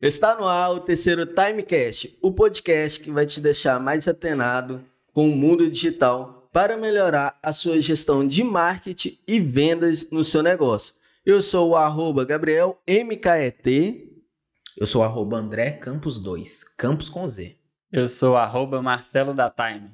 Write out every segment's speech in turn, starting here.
Está no ar o terceiro Timecast, o podcast que vai te deixar mais atenado com o mundo digital para melhorar a sua gestão de marketing e vendas no seu negócio. Eu sou o arroba Gabriel MKET. Eu sou o arroba André Campos 2, Campos com Z. Eu sou o arroba Marcelo da Time.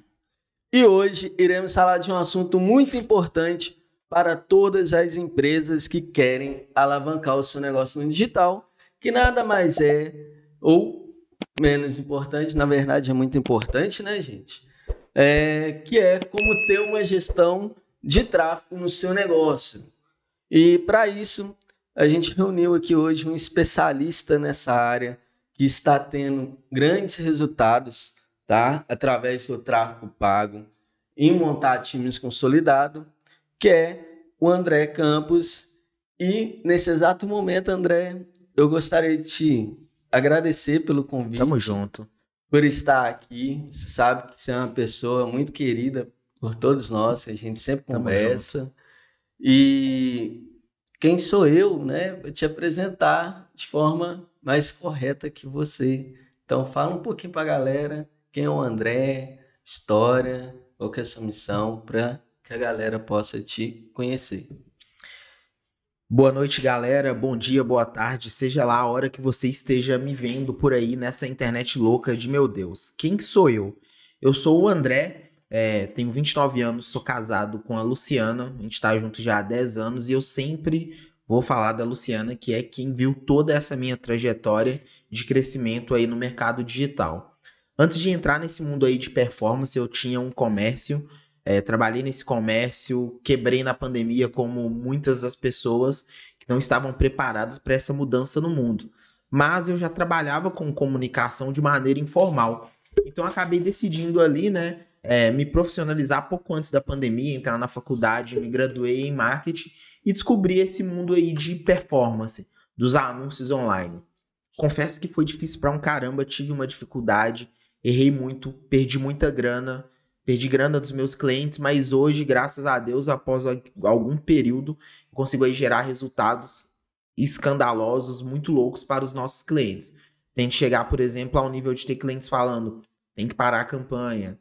E hoje iremos falar de um assunto muito importante para todas as empresas que querem alavancar o seu negócio no digital que nada mais é, ou menos importante, na verdade é muito importante, né, gente? É, que é como ter uma gestão de tráfego no seu negócio. E para isso, a gente reuniu aqui hoje um especialista nessa área que está tendo grandes resultados, tá? Através do tráfego pago em montar times consolidados, que é o André Campos. E nesse exato momento, André, eu gostaria de te agradecer pelo convite. Tamo junto. Por estar aqui. Você sabe que você é uma pessoa muito querida por todos nós, a gente sempre Tamo conversa. junto. E quem sou eu, né, para te apresentar de forma mais correta que você. Então fala um pouquinho para a galera quem é o André, história, qual que é a sua missão, para que a galera possa te conhecer. Boa noite, galera. Bom dia, boa tarde. Seja lá a hora que você esteja me vendo por aí nessa internet louca de meu Deus. Quem sou eu? Eu sou o André, é, tenho 29 anos, sou casado com a Luciana. A gente tá junto já há 10 anos e eu sempre vou falar da Luciana, que é quem viu toda essa minha trajetória de crescimento aí no mercado digital. Antes de entrar nesse mundo aí de performance, eu tinha um comércio é, trabalhei nesse comércio, quebrei na pandemia, como muitas das pessoas que não estavam preparadas para essa mudança no mundo. Mas eu já trabalhava com comunicação de maneira informal. Então acabei decidindo ali, né, é, me profissionalizar pouco antes da pandemia, entrar na faculdade, me graduei em marketing e descobri esse mundo aí de performance, dos anúncios online. Confesso que foi difícil para um caramba, tive uma dificuldade, errei muito, perdi muita grana, perdi grana dos meus clientes, mas hoje, graças a Deus, após algum período, consigo aí gerar resultados escandalosos, muito loucos para os nossos clientes. Tem que chegar, por exemplo, ao nível de ter clientes falando, tem que parar a campanha,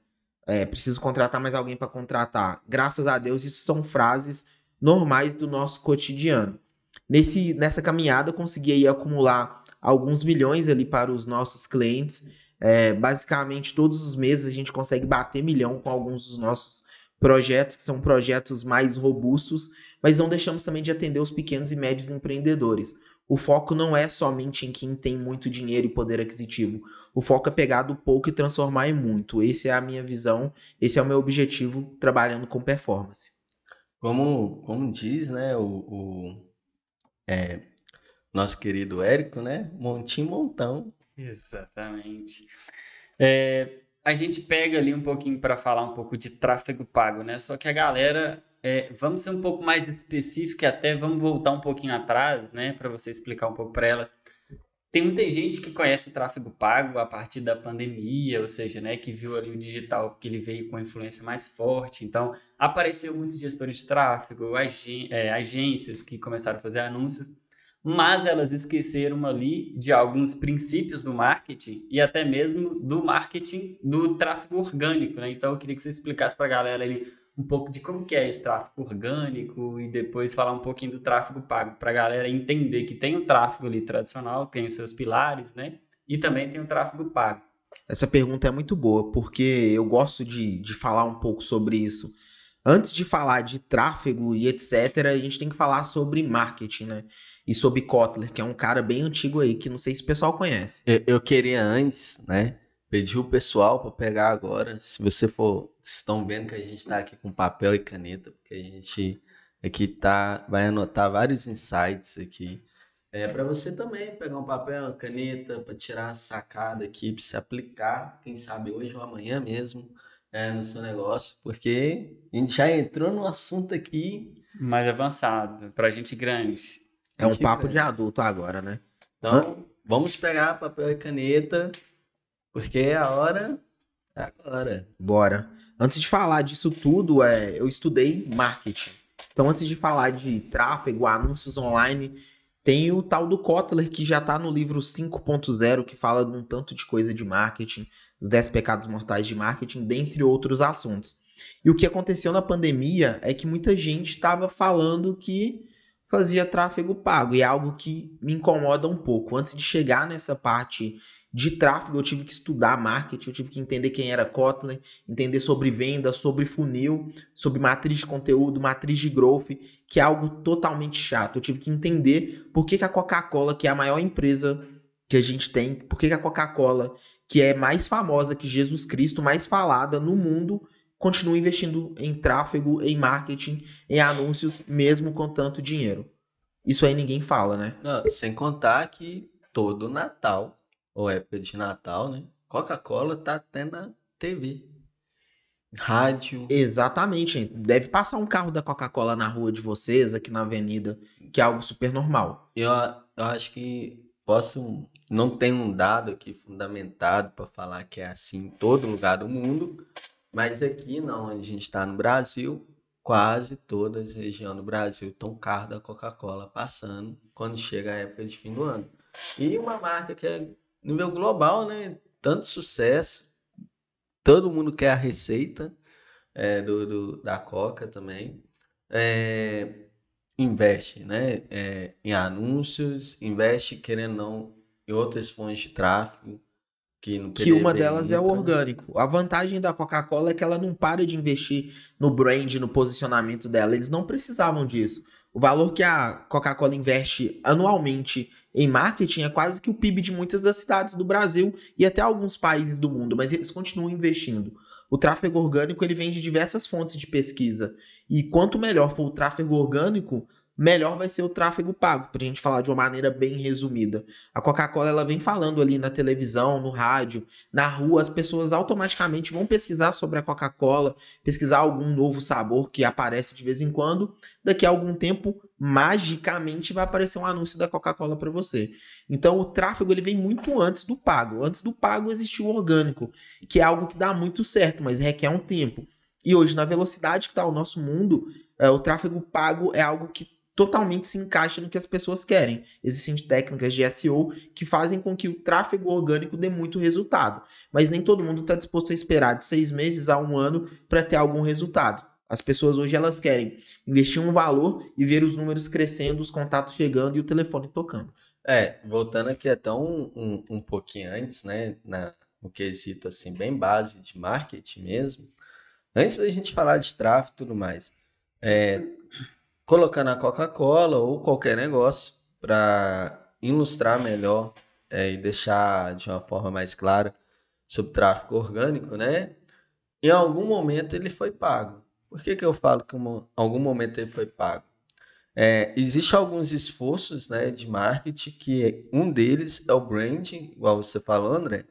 é, preciso contratar mais alguém para contratar. Graças a Deus, isso são frases normais do nosso cotidiano. Nesse, nessa caminhada, eu consegui aí acumular alguns milhões ali para os nossos clientes é, basicamente, todos os meses a gente consegue bater milhão com alguns dos nossos projetos, que são projetos mais robustos, mas não deixamos também de atender os pequenos e médios empreendedores. O foco não é somente em quem tem muito dinheiro e poder aquisitivo. O foco é pegar do pouco e transformar em muito. Essa é a minha visão, esse é o meu objetivo trabalhando com performance. Como, como diz, né, o, o é, nosso querido Érico, né, montinho montão, Exatamente. É, a gente pega ali um pouquinho para falar um pouco de tráfego pago, né? Só que a galera, é, vamos ser um pouco mais específico e até vamos voltar um pouquinho atrás, né? Para você explicar um pouco para elas. Tem muita gente que conhece o tráfego pago a partir da pandemia, ou seja, né, que viu ali o digital que ele veio com influência mais forte. Então, apareceu muitos gestores de tráfego, é, agências que começaram a fazer anúncios mas elas esqueceram ali de alguns princípios do marketing e até mesmo do marketing do tráfego orgânico, né? Então eu queria que você explicasse para a galera ali um pouco de como que é esse tráfego orgânico e depois falar um pouquinho do tráfego pago para a galera entender que tem o tráfego ali tradicional, tem os seus pilares, né? E também tem o tráfego pago. Essa pergunta é muito boa, porque eu gosto de, de falar um pouco sobre isso. Antes de falar de tráfego e etc., a gente tem que falar sobre marketing, né? E sobre Kotler, que é um cara bem antigo aí, que não sei se o pessoal conhece. Eu, eu queria antes, né, pedir o pessoal para pegar agora, se você for, estão vendo que a gente está aqui com papel e caneta, porque a gente aqui tá, vai anotar vários insights aqui. É para você também pegar um papel, uma caneta para tirar a sacada aqui, para se aplicar, quem sabe hoje ou amanhã mesmo, é, no seu negócio, porque a gente já entrou no assunto aqui mais avançado, para gente grande. É um papo de adulto agora, né? Então, vamos pegar papel e caneta, porque é a hora é agora. Bora. Antes de falar disso tudo, é, eu estudei marketing. Então, antes de falar de tráfego, anúncios online, Tem o tal do Kotler, que já está no livro 5.0, que fala de um tanto de coisa de marketing, os 10 pecados mortais de marketing, dentre outros assuntos. E o que aconteceu na pandemia é que muita gente estava falando que fazia tráfego pago, e é algo que me incomoda um pouco. Antes de chegar nessa parte de tráfego, eu tive que estudar marketing, eu tive que entender quem era Kotler, entender sobre venda, sobre funil, sobre matriz de conteúdo, matriz de growth, que é algo totalmente chato. Eu tive que entender por que, que a Coca-Cola, que é a maior empresa que a gente tem, por que, que a Coca-Cola, que é mais famosa que Jesus Cristo, mais falada no mundo, continua investindo em tráfego, em marketing, em anúncios, mesmo com tanto dinheiro. Isso aí ninguém fala, né? Não, sem contar que todo Natal ou época de Natal, né? Coca-Cola tá até na TV. Rádio. Exatamente. Deve passar um carro da Coca-Cola na rua de vocês, aqui na avenida, que é algo super normal. Eu, eu acho que posso. Não tem um dado aqui fundamentado para falar que é assim em todo lugar do mundo, mas aqui não, a gente está no Brasil, quase todas as regiões do Brasil estão carro da Coca-Cola passando quando chega a época de fim do ano. E uma marca que é nível global, né? Tanto sucesso. Todo mundo quer a receita é, do, do, da Coca também. É, investe né? É, em anúncios, investe, querendo não, em outras fontes de tráfego. Que, que uma delas é o orgânico. A vantagem da Coca-Cola é que ela não para de investir no brand, no posicionamento dela. Eles não precisavam disso. O valor que a Coca-Cola investe anualmente em marketing é quase que o PIB de muitas das cidades do Brasil e até alguns países do mundo, mas eles continuam investindo. O tráfego orgânico ele vem de diversas fontes de pesquisa. E quanto melhor for o tráfego orgânico, melhor vai ser o tráfego pago, para a gente falar de uma maneira bem resumida. A Coca-Cola ela vem falando ali na televisão, no rádio, na rua, as pessoas automaticamente vão pesquisar sobre a Coca-Cola, pesquisar algum novo sabor que aparece de vez em quando. Daqui a algum tempo, magicamente vai aparecer um anúncio da Coca-Cola para você. Então o tráfego ele vem muito antes do pago. Antes do pago existiu o orgânico, que é algo que dá muito certo, mas requer um tempo. E hoje, na velocidade que está o nosso mundo, é, o tráfego pago é algo que totalmente se encaixa no que as pessoas querem. Existem técnicas de SEO que fazem com que o tráfego orgânico dê muito resultado, mas nem todo mundo está disposto a esperar de seis meses a um ano para ter algum resultado. As pessoas hoje elas querem investir um valor e ver os números crescendo, os contatos chegando e o telefone tocando. É, voltando aqui até um, um, um pouquinho antes, né, na, no quesito assim, bem base de marketing mesmo, antes da gente falar de tráfego e tudo mais, é, colocar na Coca-Cola ou qualquer negócio para ilustrar melhor é, e deixar de uma forma mais clara sobre tráfego orgânico, né? Em algum momento ele foi pago. Por que, que eu falo que em algum momento ele foi pago? É, Existem alguns esforços né, de marketing, que um deles é o branding, igual você falou, André,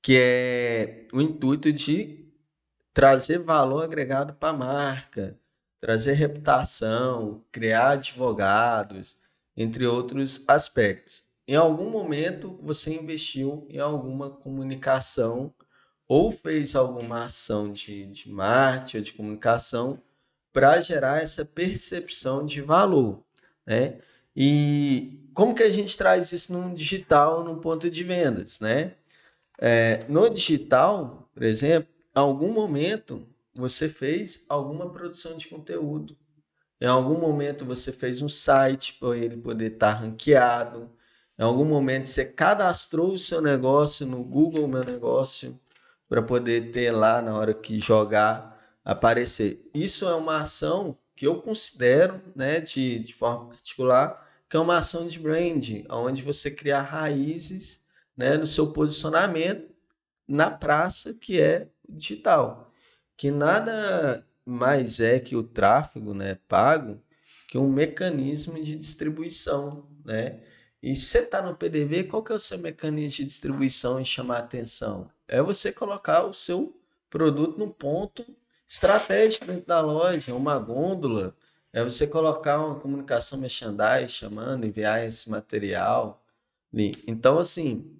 que é o intuito de trazer valor agregado para a marca, trazer reputação, criar advogados, entre outros aspectos. Em algum momento você investiu em alguma comunicação ou fez alguma ação de, de marketing ou de comunicação para gerar essa percepção de valor, né? E como que a gente traz isso no digital, no ponto de vendas, né? É, no digital, por exemplo, em algum momento você fez alguma produção de conteúdo. Em algum momento você fez um site para ele poder estar tá ranqueado. Em algum momento você cadastrou o seu negócio no Google Meu Negócio para poder ter lá na hora que jogar aparecer. Isso é uma ação que eu considero, né, de, de forma particular, que é uma ação de branding, onde você cria raízes, né, no seu posicionamento na praça que é digital que nada mais é que o tráfego né, pago que um mecanismo de distribuição. Né? E você está no PDV, qual que é o seu mecanismo de distribuição e chamar atenção? É você colocar o seu produto num ponto estratégico dentro da loja, uma gôndola, é você colocar uma comunicação merchandise chamando, enviar esse material. Então, assim,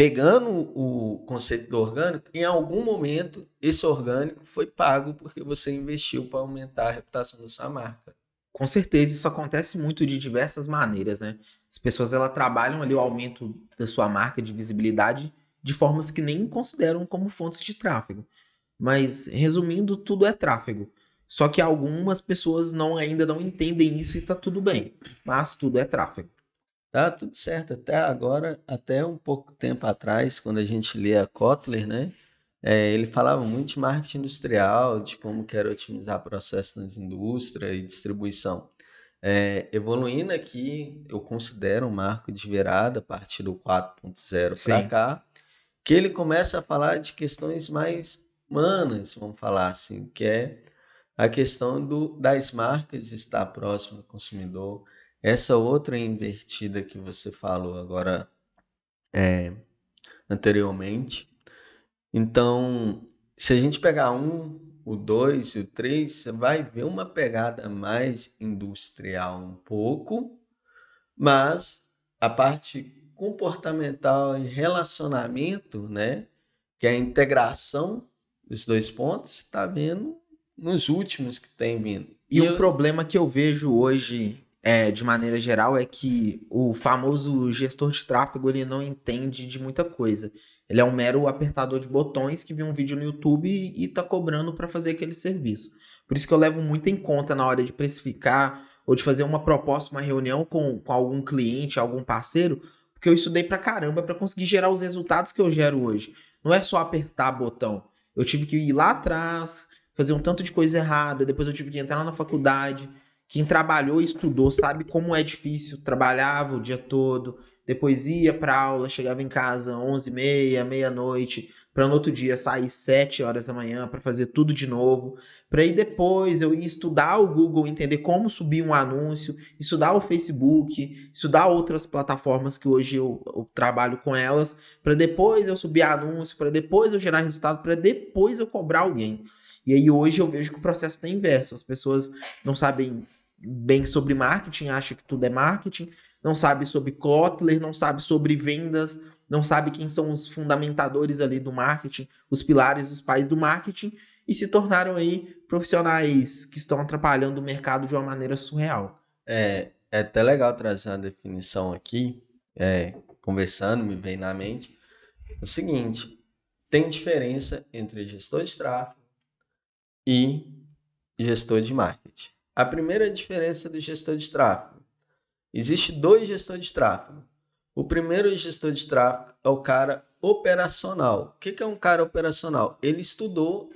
pegando o conceito do orgânico, em algum momento esse orgânico foi pago porque você investiu para aumentar a reputação da sua marca. Com certeza, isso acontece muito de diversas maneiras, né? As pessoas ela trabalham ali o aumento da sua marca de visibilidade de formas que nem consideram como fontes de tráfego. Mas resumindo, tudo é tráfego. Só que algumas pessoas não ainda não entendem isso e tá tudo bem. Mas tudo é tráfego. Tá tudo certo. Até agora, até um pouco tempo atrás, quando a gente lia Kotler, né? É, ele falava muito de marketing industrial, de como quer otimizar processos nas indústrias e distribuição. É, evoluindo aqui, eu considero um marco de virada a partir do 4.0 para cá, que ele começa a falar de questões mais humanas, vamos falar assim, que é a questão do, das marcas estar próximo do consumidor. Essa outra invertida que você falou agora é, anteriormente. Então, se a gente pegar um, o dois e o três, você vai ver uma pegada mais industrial um pouco, mas a parte comportamental e relacionamento, né, que é a integração dos dois pontos, está vendo nos últimos que tem vindo. E, e o eu... problema que eu vejo hoje, é, de maneira geral, é que o famoso gestor de tráfego ele não entende de muita coisa. Ele é um mero apertador de botões que viu um vídeo no YouTube e está cobrando para fazer aquele serviço. Por isso que eu levo muito em conta na hora de precificar ou de fazer uma proposta, uma reunião com, com algum cliente, algum parceiro, porque eu estudei pra caramba para conseguir gerar os resultados que eu gero hoje. Não é só apertar botão. Eu tive que ir lá atrás, fazer um tanto de coisa errada, depois eu tive que entrar na faculdade. Quem trabalhou e estudou sabe como é difícil, trabalhava o dia todo, depois ia para aula, chegava em casa 11 meia, meia-noite, para no outro dia sair 7 horas da manhã para fazer tudo de novo, para aí depois eu ir estudar o Google, entender como subir um anúncio, estudar o Facebook, estudar outras plataformas que hoje eu, eu trabalho com elas, para depois eu subir anúncio, para depois eu gerar resultado, para depois eu cobrar alguém. E aí hoje eu vejo que o processo está inverso. As pessoas não sabem bem sobre marketing, acham que tudo é marketing, não sabe sobre Kotler, não sabe sobre vendas, não sabe quem são os fundamentadores ali do marketing, os pilares, os pais do marketing, e se tornaram aí profissionais que estão atrapalhando o mercado de uma maneira surreal. É, é até legal trazer uma definição aqui, é, conversando, me vem na mente, o seguinte, tem diferença entre gestor de tráfego, e gestor de marketing. A primeira diferença do gestor de tráfego. Existe dois gestores de tráfego. O primeiro gestor de tráfego é o cara operacional. O que é um cara operacional? Ele estudou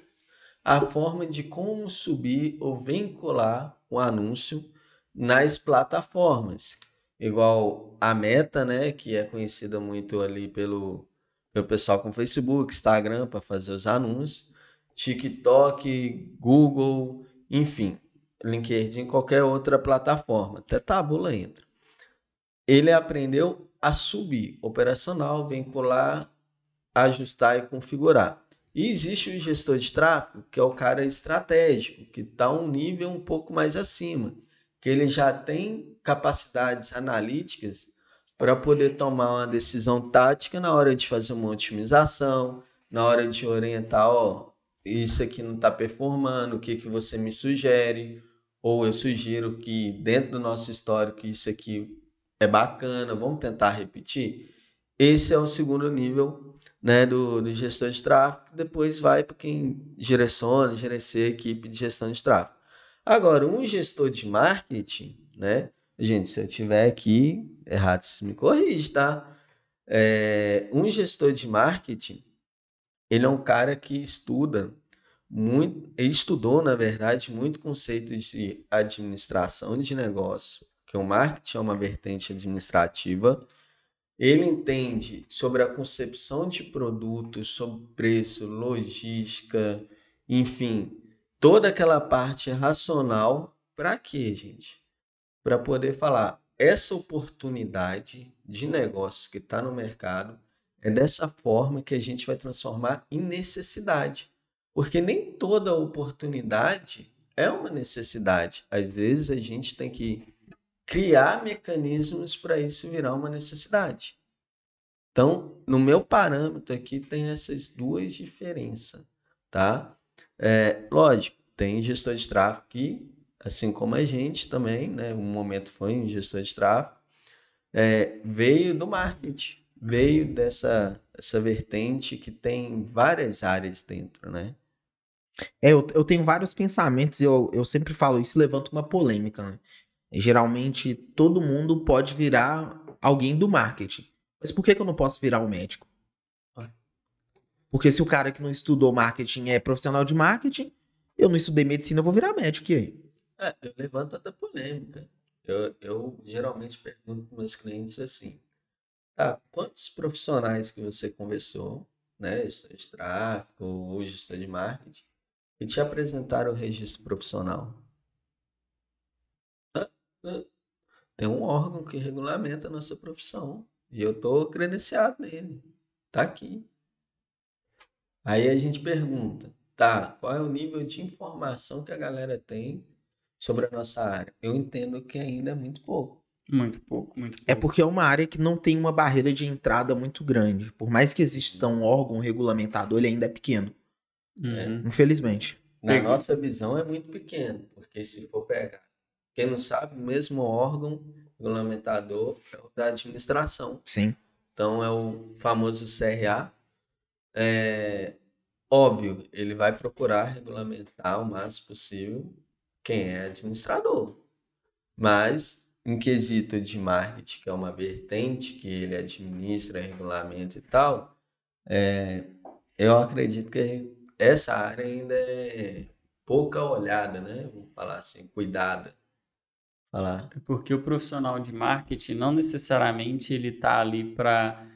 a forma de como subir ou vincular o anúncio nas plataformas. Igual a Meta, né, que é conhecida muito ali pelo, pelo pessoal com Facebook, Instagram para fazer os anúncios. TikTok, Google, enfim, LinkedIn, qualquer outra plataforma, até Tabula entra. Ele aprendeu a subir operacional, vincular, ajustar e configurar. E existe o gestor de tráfego, que é o cara estratégico, que está um nível um pouco mais acima, que ele já tem capacidades analíticas para poder tomar uma decisão tática na hora de fazer uma otimização, na hora de orientar, ó, isso aqui não está performando, o que, que você me sugere? Ou eu sugiro que dentro do nosso histórico isso aqui é bacana, vamos tentar repetir? Esse é o segundo nível né, do, do gestor de tráfego, depois vai para quem direciona, gerencia a equipe de gestão de tráfego. Agora, um gestor de marketing, né? Gente, se eu tiver aqui errado, se me corrige, tá? É, um gestor de marketing, ele é um cara que estuda muito, estudou, na verdade, muito conceito de administração de negócio, que o marketing é uma vertente administrativa. Ele entende sobre a concepção de produtos, sobre preço, logística, enfim, toda aquela parte racional. Para quê, gente? Para poder falar essa oportunidade de negócio que está no mercado é dessa forma que a gente vai transformar em necessidade. Porque nem toda oportunidade é uma necessidade. Às vezes a gente tem que criar mecanismos para isso virar uma necessidade. Então, no meu parâmetro aqui tem essas duas diferenças, tá? É, lógico, tem gestor de tráfego que, assim como a gente também, né? Um momento foi um gestor de tráfego, é, veio do marketing, veio dessa essa vertente que tem várias áreas dentro, né? É, eu, eu tenho vários pensamentos e eu, eu sempre falo isso levanta uma polêmica, né? Geralmente todo mundo pode virar alguém do marketing. Mas por que, que eu não posso virar um médico? Porque se o cara que não estudou marketing é profissional de marketing, eu não estudei medicina, eu vou virar médico. E aí? É, eu levanto a polêmica. Eu, eu geralmente pergunto para meus clientes assim: tá, quantos profissionais que você conversou, né, gestor de tráfego ou gestor de marketing, e te apresentaram o registro profissional? Tem um órgão que regulamenta a nossa profissão. E eu estou credenciado nele. Tá aqui. Aí a gente pergunta, tá, qual é o nível de informação que a galera tem sobre a nossa área? Eu entendo que ainda é muito pouco. Muito pouco, muito pouco. É porque é uma área que não tem uma barreira de entrada muito grande. Por mais que exista um órgão regulamentador, ele ainda é pequeno. Uhum. Infelizmente. Na nossa visão é muito pequeno, porque se for pegar, quem não sabe, o mesmo órgão regulamentador é o da administração. Sim. Então é o famoso CRA, é, óbvio, ele vai procurar regulamentar o máximo possível quem é administrador. Mas, em quesito de marketing, que é uma vertente que ele administra, regulamento e tal, é, eu acredito que essa área ainda é pouca olhada, né? Vamos falar assim, cuidada. É porque o profissional de marketing não necessariamente ele está ali para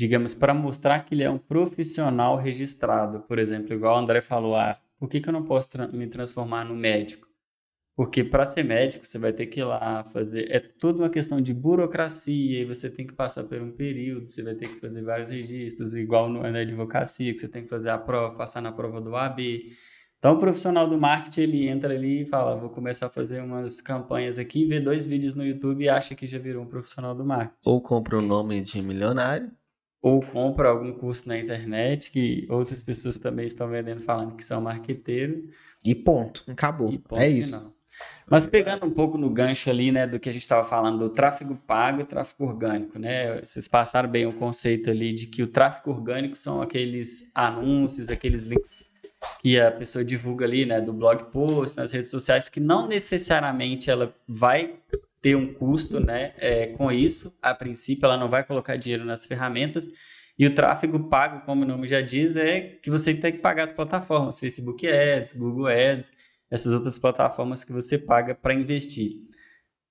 digamos, para mostrar que ele é um profissional registrado. Por exemplo, igual o André falou, ah, por que, que eu não posso tra me transformar no médico? Porque para ser médico, você vai ter que ir lá fazer. É toda uma questão de burocracia, e você tem que passar por um período, você vai ter que fazer vários registros, igual no, na advocacia, que você tem que fazer a prova, passar na prova do AB. Então, o profissional do marketing, ele entra ali e fala: vou começar a fazer umas campanhas aqui, vê dois vídeos no YouTube e acha que já virou um profissional do marketing. Ou compra o nome de milionário ou compra algum curso na internet que outras pessoas também estão vendendo falando que são marqueteiros. E ponto, acabou. E ponto é isso. Mas pegando um pouco no gancho ali, né, do que a gente estava falando do tráfego pago e tráfego orgânico, né? Vocês passaram bem o conceito ali de que o tráfego orgânico são aqueles anúncios, aqueles links que a pessoa divulga ali, né, do blog post, nas redes sociais, que não necessariamente ela vai ter um custo né, é, com isso. A princípio, ela não vai colocar dinheiro nas ferramentas. E o tráfego pago, como o nome já diz, é que você tem que pagar as plataformas, Facebook Ads, Google Ads, essas outras plataformas que você paga para investir.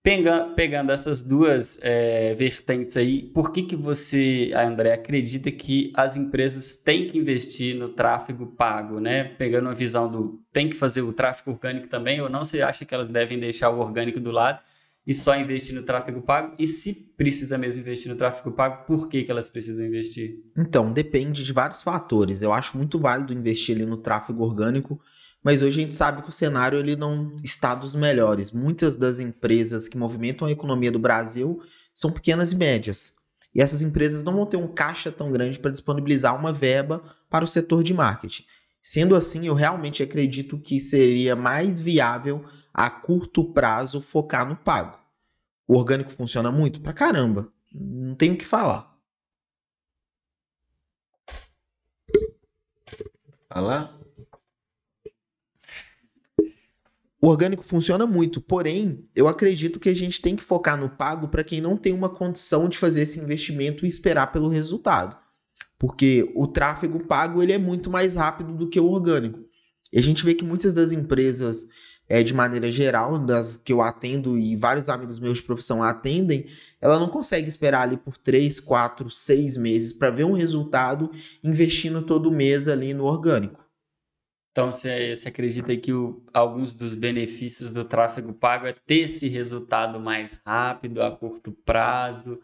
Pegando, pegando essas duas é, vertentes aí, por que, que você, André, acredita que as empresas têm que investir no tráfego pago, né? Pegando a visão do tem que fazer o tráfego orgânico também, ou não? Você acha que elas devem deixar o orgânico do lado e só investir no tráfego pago? E se precisa mesmo investir no tráfego pago, por que, que elas precisam investir? Então, depende de vários fatores. Eu acho muito válido investir ali no tráfego orgânico, mas hoje a gente sabe que o cenário ele não está dos melhores. Muitas das empresas que movimentam a economia do Brasil são pequenas e médias. E essas empresas não vão ter um caixa tão grande para disponibilizar uma verba para o setor de marketing. Sendo assim, eu realmente acredito que seria mais viável a curto prazo focar no pago. O orgânico funciona muito? Pra caramba. Não tenho o que falar. Falar? O orgânico funciona muito, porém, eu acredito que a gente tem que focar no pago para quem não tem uma condição de fazer esse investimento e esperar pelo resultado. Porque o tráfego pago ele é muito mais rápido do que o orgânico. E a gente vê que muitas das empresas é, de maneira geral, das que eu atendo e vários amigos meus de profissão atendem, ela não consegue esperar ali por 3, 4, 6 meses para ver um resultado investindo todo mês ali no orgânico. Então, você, acredita que o, alguns dos benefícios do tráfego pago é ter esse resultado mais rápido, a curto prazo?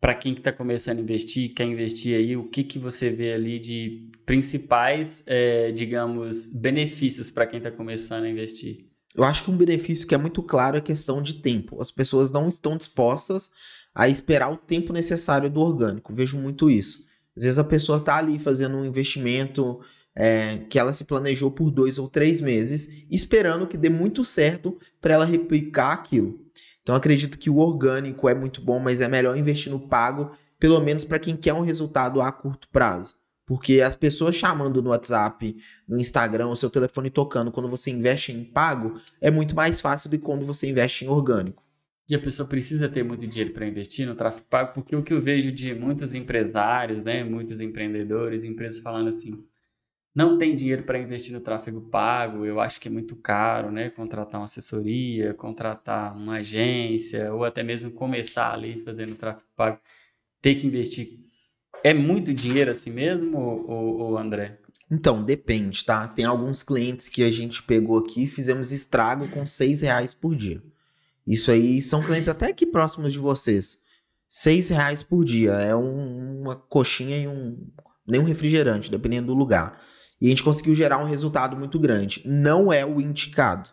Para quem está começando a investir, quer investir aí, o que, que você vê ali de principais, é, digamos, benefícios para quem está começando a investir? Eu acho que um benefício que é muito claro é a questão de tempo. As pessoas não estão dispostas a esperar o tempo necessário do orgânico. Vejo muito isso. Às vezes a pessoa está ali fazendo um investimento é, que ela se planejou por dois ou três meses, esperando que dê muito certo para ela replicar aquilo. Então acredito que o orgânico é muito bom, mas é melhor investir no pago, pelo menos para quem quer um resultado a curto prazo. Porque as pessoas chamando no WhatsApp, no Instagram, o seu telefone tocando quando você investe em pago é muito mais fácil do que quando você investe em orgânico. E a pessoa precisa ter muito dinheiro para investir no tráfego pago, porque o que eu vejo de muitos empresários, né, muitos empreendedores, empresas falando assim, não tem dinheiro para investir no tráfego pago, eu acho que é muito caro, né, contratar uma assessoria, contratar uma agência, ou até mesmo começar ali fazendo tráfego pago, ter que investir. É muito dinheiro assim mesmo, ou, ou André? Então, depende, tá? Tem alguns clientes que a gente pegou aqui e fizemos estrago com seis reais por dia. Isso aí são clientes até aqui próximos de vocês. Seis reais por dia. É um, uma coxinha e um. Nem um refrigerante, dependendo do lugar. E a gente conseguiu gerar um resultado muito grande. Não é o indicado.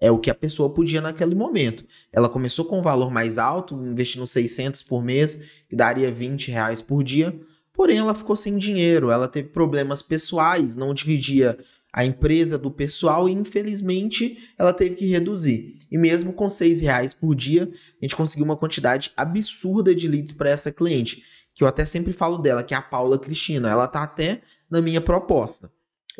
É o que a pessoa podia naquele momento. Ela começou com um valor mais alto, investindo 600 por mês, que daria 20 reais por dia. Porém, ela ficou sem dinheiro. Ela teve problemas pessoais, não dividia a empresa do pessoal e infelizmente ela teve que reduzir. E mesmo com seis reais por dia, a gente conseguiu uma quantidade absurda de leads para essa cliente, que eu até sempre falo dela, que é a Paula Cristina. Ela tá até na minha proposta.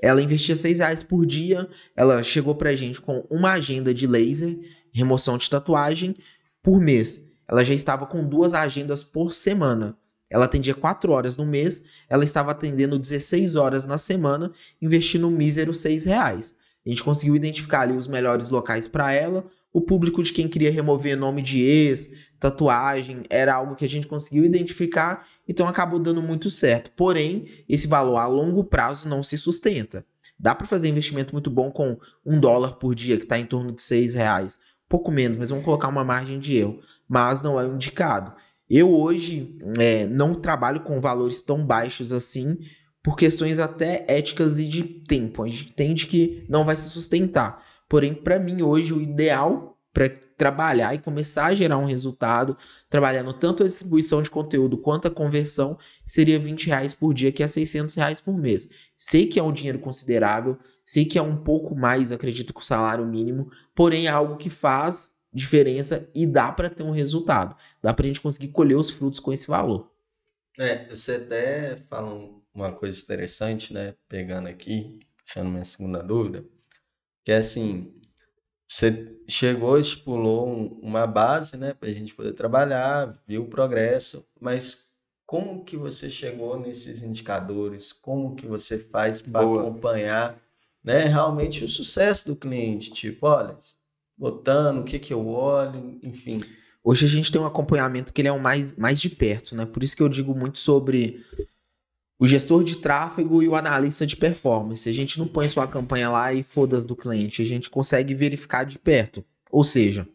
Ela investia seis reais por dia, ela chegou para a gente com uma agenda de laser, remoção de tatuagem por mês. Ela já estava com duas agendas por semana. Ela atendia 4 horas no mês, ela estava atendendo 16 horas na semana, investindo um mísero 6 reais. A gente conseguiu identificar ali os melhores locais para ela, o público de quem queria remover nome de ex, tatuagem, era algo que a gente conseguiu identificar, então acabou dando muito certo. Porém, esse valor a longo prazo não se sustenta. Dá para fazer investimento muito bom com um dólar por dia, que está em torno de seis reais. Pouco menos, mas vamos colocar uma margem de erro. Mas não é indicado. Eu hoje é, não trabalho com valores tão baixos assim, por questões até éticas e de tempo. A gente entende que não vai se sustentar. Porém, para mim hoje o ideal para trabalhar e começar a gerar um resultado, trabalhando tanto a distribuição de conteúdo quanto a conversão, seria 20 reais por dia, que é 600 reais por mês. Sei que é um dinheiro considerável, sei que é um pouco mais, acredito, que o salário mínimo, porém é algo que faz diferença e dá para ter um resultado. Dá para a gente conseguir colher os frutos com esse valor. É, você até fala uma coisa interessante, né? Pegando aqui, deixando minha segunda dúvida, que é assim, você chegou, estipulou uma base, né, para a gente poder trabalhar, viu o progresso, mas como que você chegou nesses indicadores? Como que você faz para acompanhar, né, realmente o sucesso do cliente? Tipo, olha, botando, o que que eu olho, enfim. Hoje a gente tem um acompanhamento que ele é o mais, mais de perto, né? Por isso que eu digo muito sobre o gestor de tráfego e o analista de performance. A gente não põe sua campanha lá e foda-se do cliente, a gente consegue verificar de perto. Ou seja,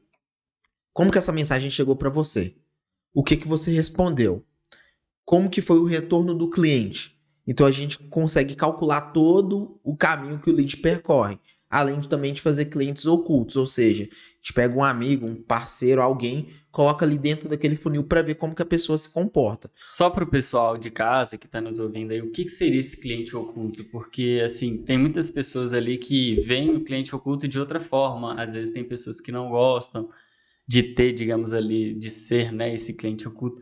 como que essa mensagem chegou para você? O que que você respondeu? Como que foi o retorno do cliente? Então a gente consegue calcular todo o caminho que o lead percorre além também de fazer clientes ocultos, ou seja, a gente pega um amigo, um parceiro, alguém, coloca ali dentro daquele funil para ver como que a pessoa se comporta. Só para o pessoal de casa que está nos ouvindo aí, o que, que seria esse cliente oculto? Porque, assim, tem muitas pessoas ali que veem o cliente oculto de outra forma, às vezes tem pessoas que não gostam de ter, digamos ali, de ser, né, esse cliente oculto.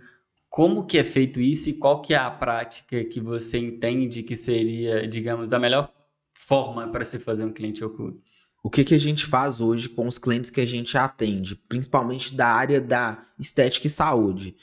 Como que é feito isso e qual que é a prática que você entende que seria, digamos, da melhor forma para se fazer um cliente oculto? O que, que a gente faz hoje com os clientes que a gente atende, principalmente da área da estética e saúde?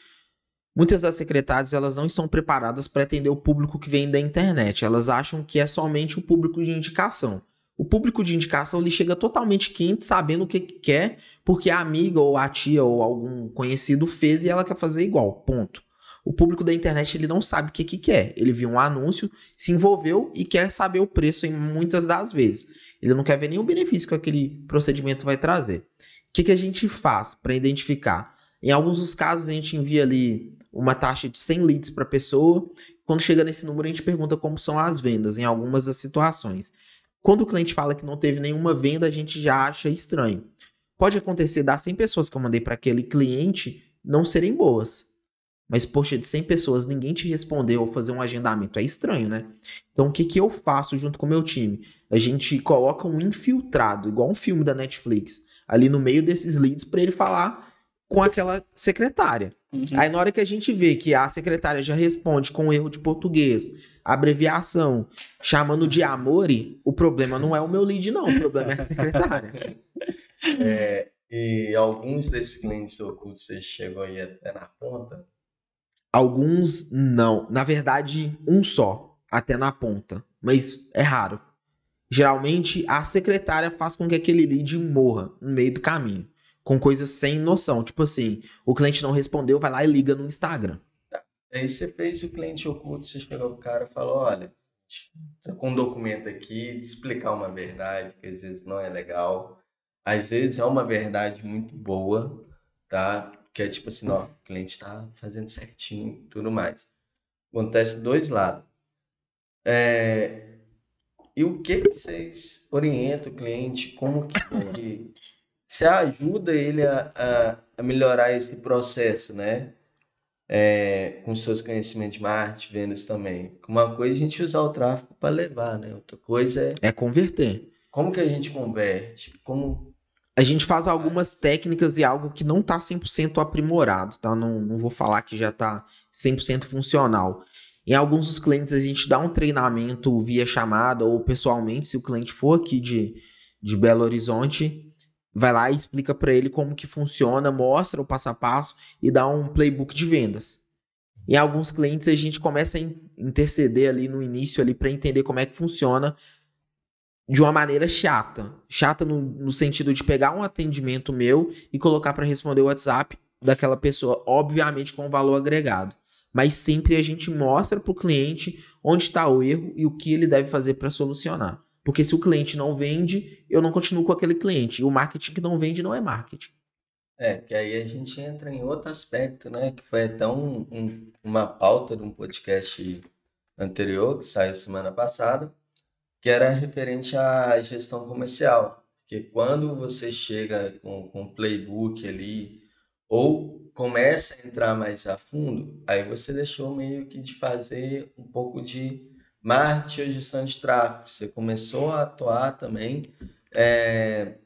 Muitas das secretárias elas não estão preparadas para atender o público que vem da internet. Elas acham que é somente o público de indicação. O público de indicação ele chega totalmente quente, sabendo o que quer, porque a amiga ou a tia ou algum conhecido fez e ela quer fazer igual. Ponto. O público da internet ele não sabe o que, que quer. Ele viu um anúncio, se envolveu e quer saber o preço em muitas das vezes. Ele não quer ver nenhum benefício que aquele procedimento vai trazer. O que, que a gente faz para identificar? Em alguns dos casos, a gente envia ali uma taxa de 100 leads para a pessoa. Quando chega nesse número, a gente pergunta como são as vendas em algumas das situações. Quando o cliente fala que não teve nenhuma venda, a gente já acha estranho. Pode acontecer das 100 pessoas que eu mandei para aquele cliente não serem boas. Mas, poxa, de 100 pessoas, ninguém te respondeu ou fazer um agendamento. É estranho, né? Então, o que, que eu faço junto com o meu time? A gente coloca um infiltrado, igual um filme da Netflix, ali no meio desses leads, para ele falar com aquela secretária. Uhum. Aí na hora que a gente vê que a secretária já responde com erro de português, abreviação, chamando de amore, o problema não é o meu lead, não. O problema é a secretária. É, e alguns desses clientes ocultos você chegou aí até na ponta? Alguns não. Na verdade, um só, até na ponta. Mas é raro. Geralmente, a secretária faz com que aquele lead morra no meio do caminho. Com coisas sem noção. Tipo assim, o cliente não respondeu, vai lá e liga no Instagram. Aí você fez o cliente oculto, você chegou pro cara e falou, olha, com um documento aqui, de explicar uma verdade que às vezes não é legal. Às vezes é uma verdade muito boa, tá? Que é tipo assim, ó, o cliente tá fazendo certinho e tudo mais. Acontece dois lados. É, E o que vocês orientam o cliente? Como que que você ajuda ele a, a, a melhorar esse processo, né? É, com seus conhecimentos de marketing, vendas também. Uma coisa é a gente usar o tráfego para levar, né? Outra coisa é É converter. como que a gente converte? Como A gente faz algumas técnicas e algo que não tá 100% aprimorado, tá? Não, não vou falar que já tá 100% funcional. Em alguns dos clientes a gente dá um treinamento via chamada ou pessoalmente, se o cliente for aqui de, de Belo Horizonte, vai lá e explica para ele como que funciona, mostra o passo a passo e dá um playbook de vendas. Em alguns clientes a gente começa a in- interceder ali no início ali para entender como é que funciona de uma maneira chata. Chata no, no sentido de pegar um atendimento meu e colocar para responder o WhatsApp daquela pessoa, obviamente com valor agregado. Mas sempre a gente mostra para o cliente onde está o erro e o que ele deve fazer para solucionar. Porque se o cliente não vende, eu não continuo com aquele cliente. E o marketing que não vende não é marketing. É, que aí a gente entra em outro aspecto, né? Que foi até um, um- uma pauta de um podcast anterior, que saiu semana passada, que era referente à gestão comercial. Porque quando você chega com, com um playbook ali, ou começa a entrar mais a fundo, aí você deixou meio que de fazer um pouco de marketing ou gestão de tráfego. Você começou a atuar também. é,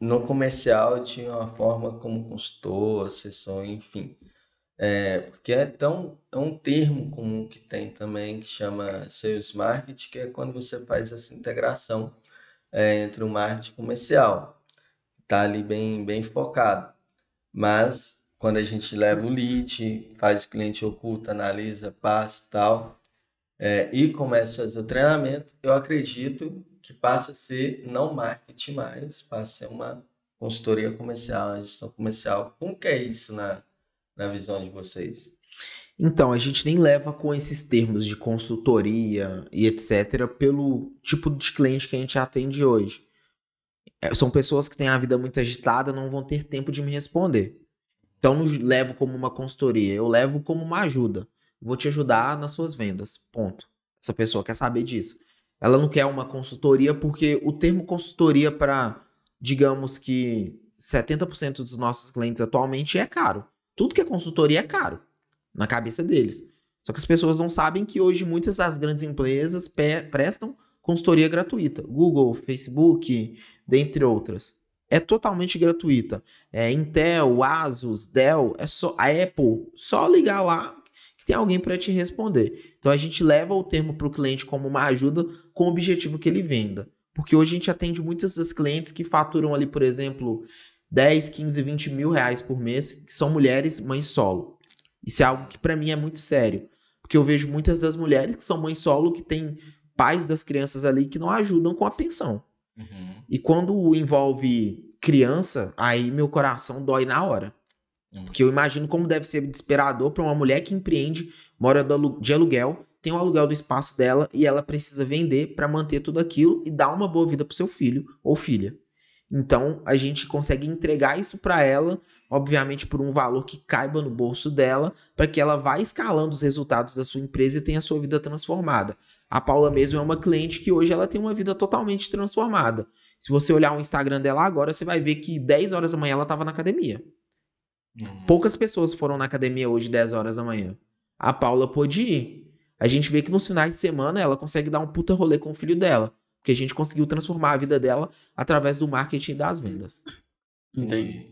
no comercial de uma forma como consultor, assessor, enfim. É, porque é tão é um termo comum que tem também que chama sales marketing, que é quando você faz essa integração é, entre o marketing comercial. Tá ali bem bem focado. Mas quando a gente leva o lead, faz cliente oculto, analisa, passa tal, é, e começa o treinamento, eu acredito que passa a ser não marketing mais, passa a ser uma consultoria comercial, uma gestão comercial. Como que é isso na, na visão de vocês? Então, a gente nem leva com esses termos de consultoria e etc. pelo tipo de cliente que a gente atende hoje. É, São pessoas que têm a vida muito agitada, não vão ter tempo de me responder. Então, não levo como uma consultoria, eu levo como uma ajuda. Vou te ajudar nas suas vendas. Ponto. Essa pessoa quer saber disso. Ela não quer uma consultoria porque o termo consultoria para, digamos que 70% dos nossos clientes atualmente é caro. Tudo que é consultoria é caro na cabeça deles. Só que as pessoas não sabem que hoje muitas das grandes empresas prestam consultoria gratuita. Google, Facebook, dentre outras. É totalmente gratuita. É Intel, Asus, Dell, é só a Apple, só ligar lá que tem alguém para te responder. Então a gente leva o termo para o cliente como uma ajuda com o objetivo que ele venda. Porque hoje a gente atende muitas das clientes que faturam ali, por exemplo, 10, 15, 20 mil reais por mês, que são mulheres mães solo. Isso é algo que para mim é muito sério. Porque eu vejo muitas das mulheres que são mães solo que têm pais das crianças ali que não ajudam com a pensão. E quando envolve criança, aí meu coração dói na hora. Uhum. Porque eu imagino como deve ser desesperador para uma mulher que empreende, mora de aluguel, tem o aluguel do espaço dela e ela precisa vender para manter tudo aquilo e dar uma boa vida pro seu filho ou filha. Então a gente consegue entregar isso para ela, obviamente por um valor que caiba no bolso dela, para que ela vá escalando os resultados da sua empresa e tenha a sua vida transformada. A Paula mesmo é uma cliente que hoje ela tem uma vida totalmente transformada. Se você olhar o Instagram dela agora, você vai ver que 10 horas da manhã ela estava na academia. Uhum. Poucas pessoas foram na academia hoje 10 horas da manhã. A Paula pôde ir. A gente vê que nos finais de semana ela consegue dar um puta rolê com o filho dela. Porque a gente conseguiu transformar a vida dela através do marketing e das vendas. Entendi.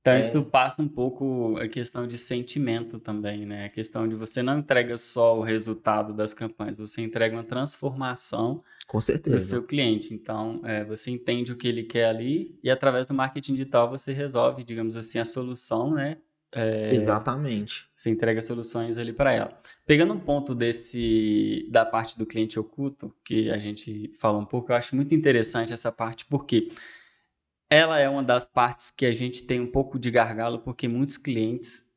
Então, é. isso passa um pouco a questão de sentimento também, né? A questão de você não entrega só o resultado das campanhas, você entrega uma transformação Com certeza. do seu cliente. Então, é, você entende o que ele quer ali e através do marketing digital você resolve, digamos assim, a solução, né? É, Exatamente. Você entrega soluções ali para ela. Pegando um ponto desse da parte do cliente oculto, que a gente falou um pouco, eu acho muito interessante essa parte, porque ela é uma das partes que a gente tem um pouco de gargalo, porque muitos clientes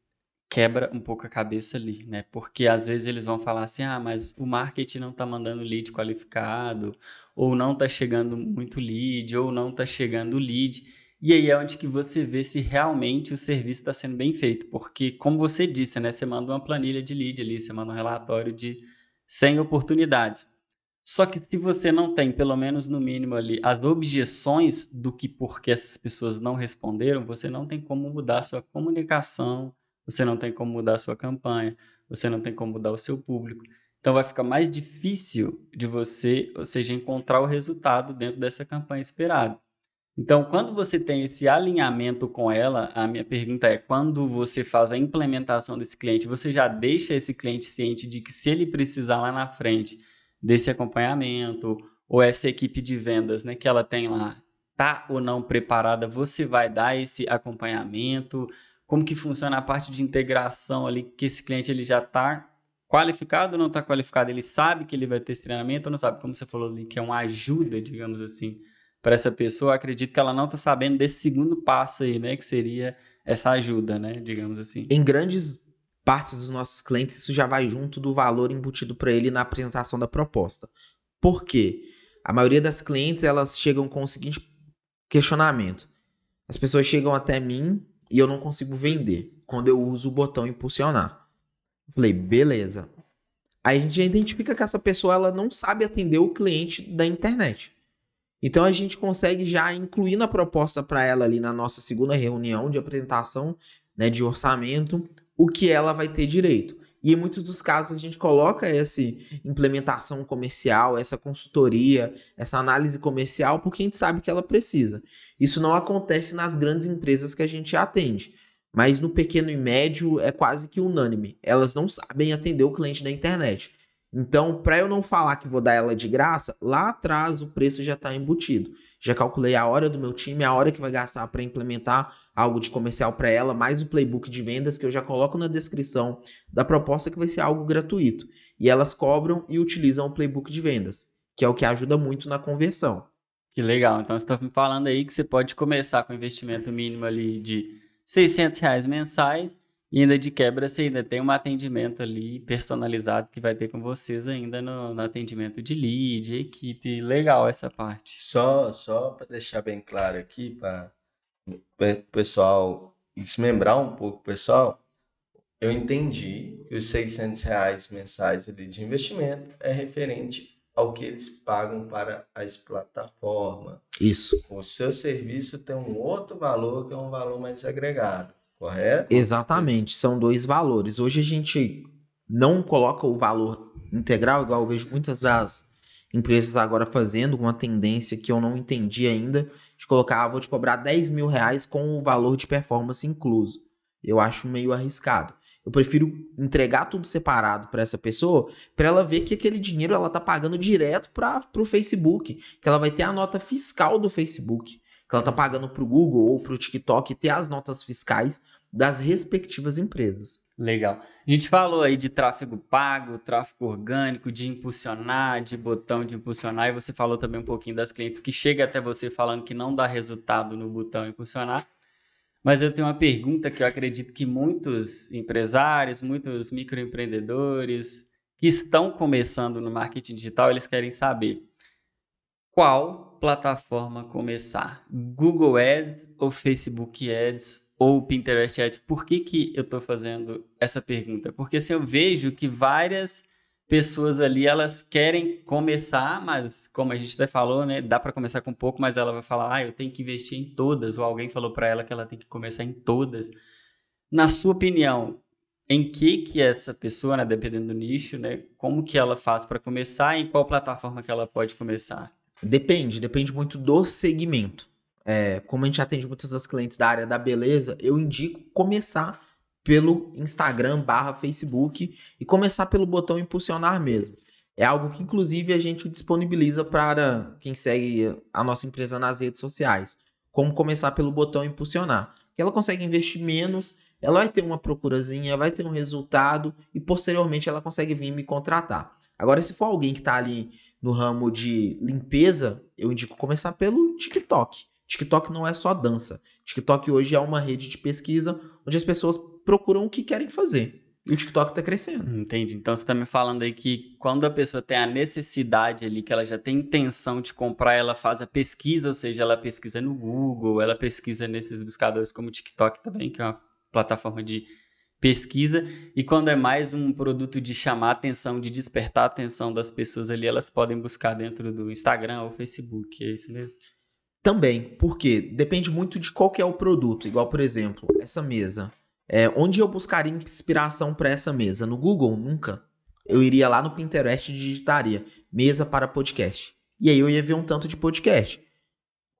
quebra um pouco a cabeça ali, né? Porque às vezes eles vão falar assim: "Ah, mas o marketing não está mandando lead qualificado, ou não está chegando muito lead, ou não está chegando lead". E aí é onde que você vê se realmente o serviço está sendo bem feito, porque como você disse, né, você manda uma planilha de lead ali, você manda um relatório de 100 oportunidades. Só que se você não tem, pelo menos no mínimo ali, as objeções do que porque essas pessoas não responderam, você não tem como mudar a sua comunicação, você não tem como mudar a sua campanha, você não tem como mudar o seu público. Então vai ficar mais difícil de você, ou seja, encontrar o resultado dentro dessa campanha esperada. Então, quando você tem esse alinhamento com ela, a minha pergunta é: quando você faz a implementação desse cliente, você já deixa esse cliente ciente de que se ele precisar lá na frente desse acompanhamento, ou essa equipe de vendas né, que ela tem lá, tá ou não preparada, você vai dar esse acompanhamento, como que funciona a parte de integração ali, que esse cliente ele já está qualificado ou não está qualificado, ele sabe que ele vai ter esse treinamento ou não sabe, como você falou ali, que é uma ajuda, digamos assim, para essa pessoa, acredito que ela não está sabendo desse segundo passo aí, né, que seria essa ajuda, né, digamos assim. Em grandes partes dos nossos clientes, isso já vai junto do valor embutido para ele na apresentação da proposta. Por quê? A maioria das clientes, elas chegam com o seguinte questionamento. As pessoas chegam até mim e eu não consigo vender quando eu uso o botão impulsionar. Falei, beleza. Aí a gente identifica que essa pessoa ela não sabe atender o cliente da internet. Então a gente consegue já incluir na proposta para ela ali na nossa segunda reunião de apresentação né, de orçamento o que ela vai ter direito. E em muitos dos casos a gente coloca essa implementação comercial, essa consultoria, essa análise comercial, porque a gente sabe que ela precisa. Isso não acontece nas grandes empresas que a gente atende, mas no pequeno e médio é quase que unânime. Elas não sabem atender o cliente da internet. Então, para eu não falar que vou dar ela de graça, lá atrás o preço já está embutido. Já calculei a hora do meu time, a hora que vai gastar para implementar algo de comercial para ela, mais o playbook de vendas que eu já coloco na descrição da proposta que vai ser algo gratuito. E elas cobram e utilizam o playbook de vendas, que é o que ajuda muito na conversão. Que legal. Então você está me falando aí que você pode começar com investimento mínimo ali de 600 reais mensais e ainda de quebra você ainda tem um atendimento ali personalizado que vai ter com vocês ainda no, no atendimento de lead, equipe. Legal essa parte. Só, só para deixar bem claro aqui, para pessoal desmembrar um pouco, pessoal, eu entendi que os 600 reais mensais ali de investimento é referente ao que eles pagam para as plataformas. Isso. O seu serviço tem um outro valor que é um valor mais agregado, correto? Exatamente, são dois valores. Hoje a gente não coloca o valor integral, igual eu vejo muitas das empresas agora fazendo, uma tendência que eu não entendi ainda, de colocar, ah, vou te cobrar 10 mil reais com o valor de performance incluso. Eu acho meio arriscado. Eu prefiro entregar tudo separado para essa pessoa, para ela ver que aquele dinheiro ela tá pagando direto para o Facebook, que ela vai ter a nota fiscal do Facebook, que ela tá pagando para o Google ou para o TikTok ter as notas fiscais das respectivas empresas. Legal. A gente falou aí de tráfego pago, tráfego orgânico, de impulsionar, de botão de impulsionar, e você falou também um pouquinho das clientes que chega até você falando que não dá resultado no botão impulsionar. Mas eu tenho uma pergunta que eu acredito que muitos empresários, muitos microempreendedores que estão começando no marketing digital, eles querem saber qual plataforma começar? Google Ads ou Facebook Ads ou Pinterest Ads. Por que, que eu estou fazendo essa pergunta? Porque se eu vejo que várias pessoas ali elas querem começar, mas como a gente até falou, né, dá para começar com pouco, mas ela vai falar, ah, eu tenho que investir em todas, ou alguém falou para ela que ela tem que começar em todas. Na sua opinião, em que que essa pessoa, né, dependendo do nicho, né, como que ela faz para começar e em qual plataforma que ela pode começar? Depende, depende muito do segmento. é, como a gente atende muitas das clientes da área da beleza, eu indico começar pelo Instagram barra Facebook e começar pelo botão impulsionar mesmo. É algo que, inclusive, a gente disponibiliza para quem segue a nossa empresa nas redes sociais. Como começar pelo botão impulsionar. Que ela consegue investir menos, ela vai ter uma procurazinha, vai ter um resultado e posteriormente ela consegue vir me contratar. Agora, se for alguém que está ali no ramo de limpeza, eu indico começar pelo TikTok. TikTok não é só dança. TikTok hoje é uma rede de pesquisa onde as pessoas procuram o que querem fazer. E o TikTok está crescendo. Entendi. Então você está me falando aí que quando a pessoa tem a necessidade ali, que ela já tem intenção de comprar, ela faz a pesquisa, ou seja, ela pesquisa no Google, ela pesquisa nesses buscadores como o TikTok também, que é uma plataforma de pesquisa. E quando é mais um produto de chamar atenção, de despertar a atenção das pessoas ali, elas podem buscar dentro do Instagram ou Facebook. É isso mesmo? Também, porque depende muito de qual que é o produto. Igual, por exemplo, essa mesa. É, onde eu buscaria inspiração para essa mesa? No Google? Nunca. Eu iria lá no Pinterest e digitaria mesa para podcast. E aí eu ia ver um tanto de podcast.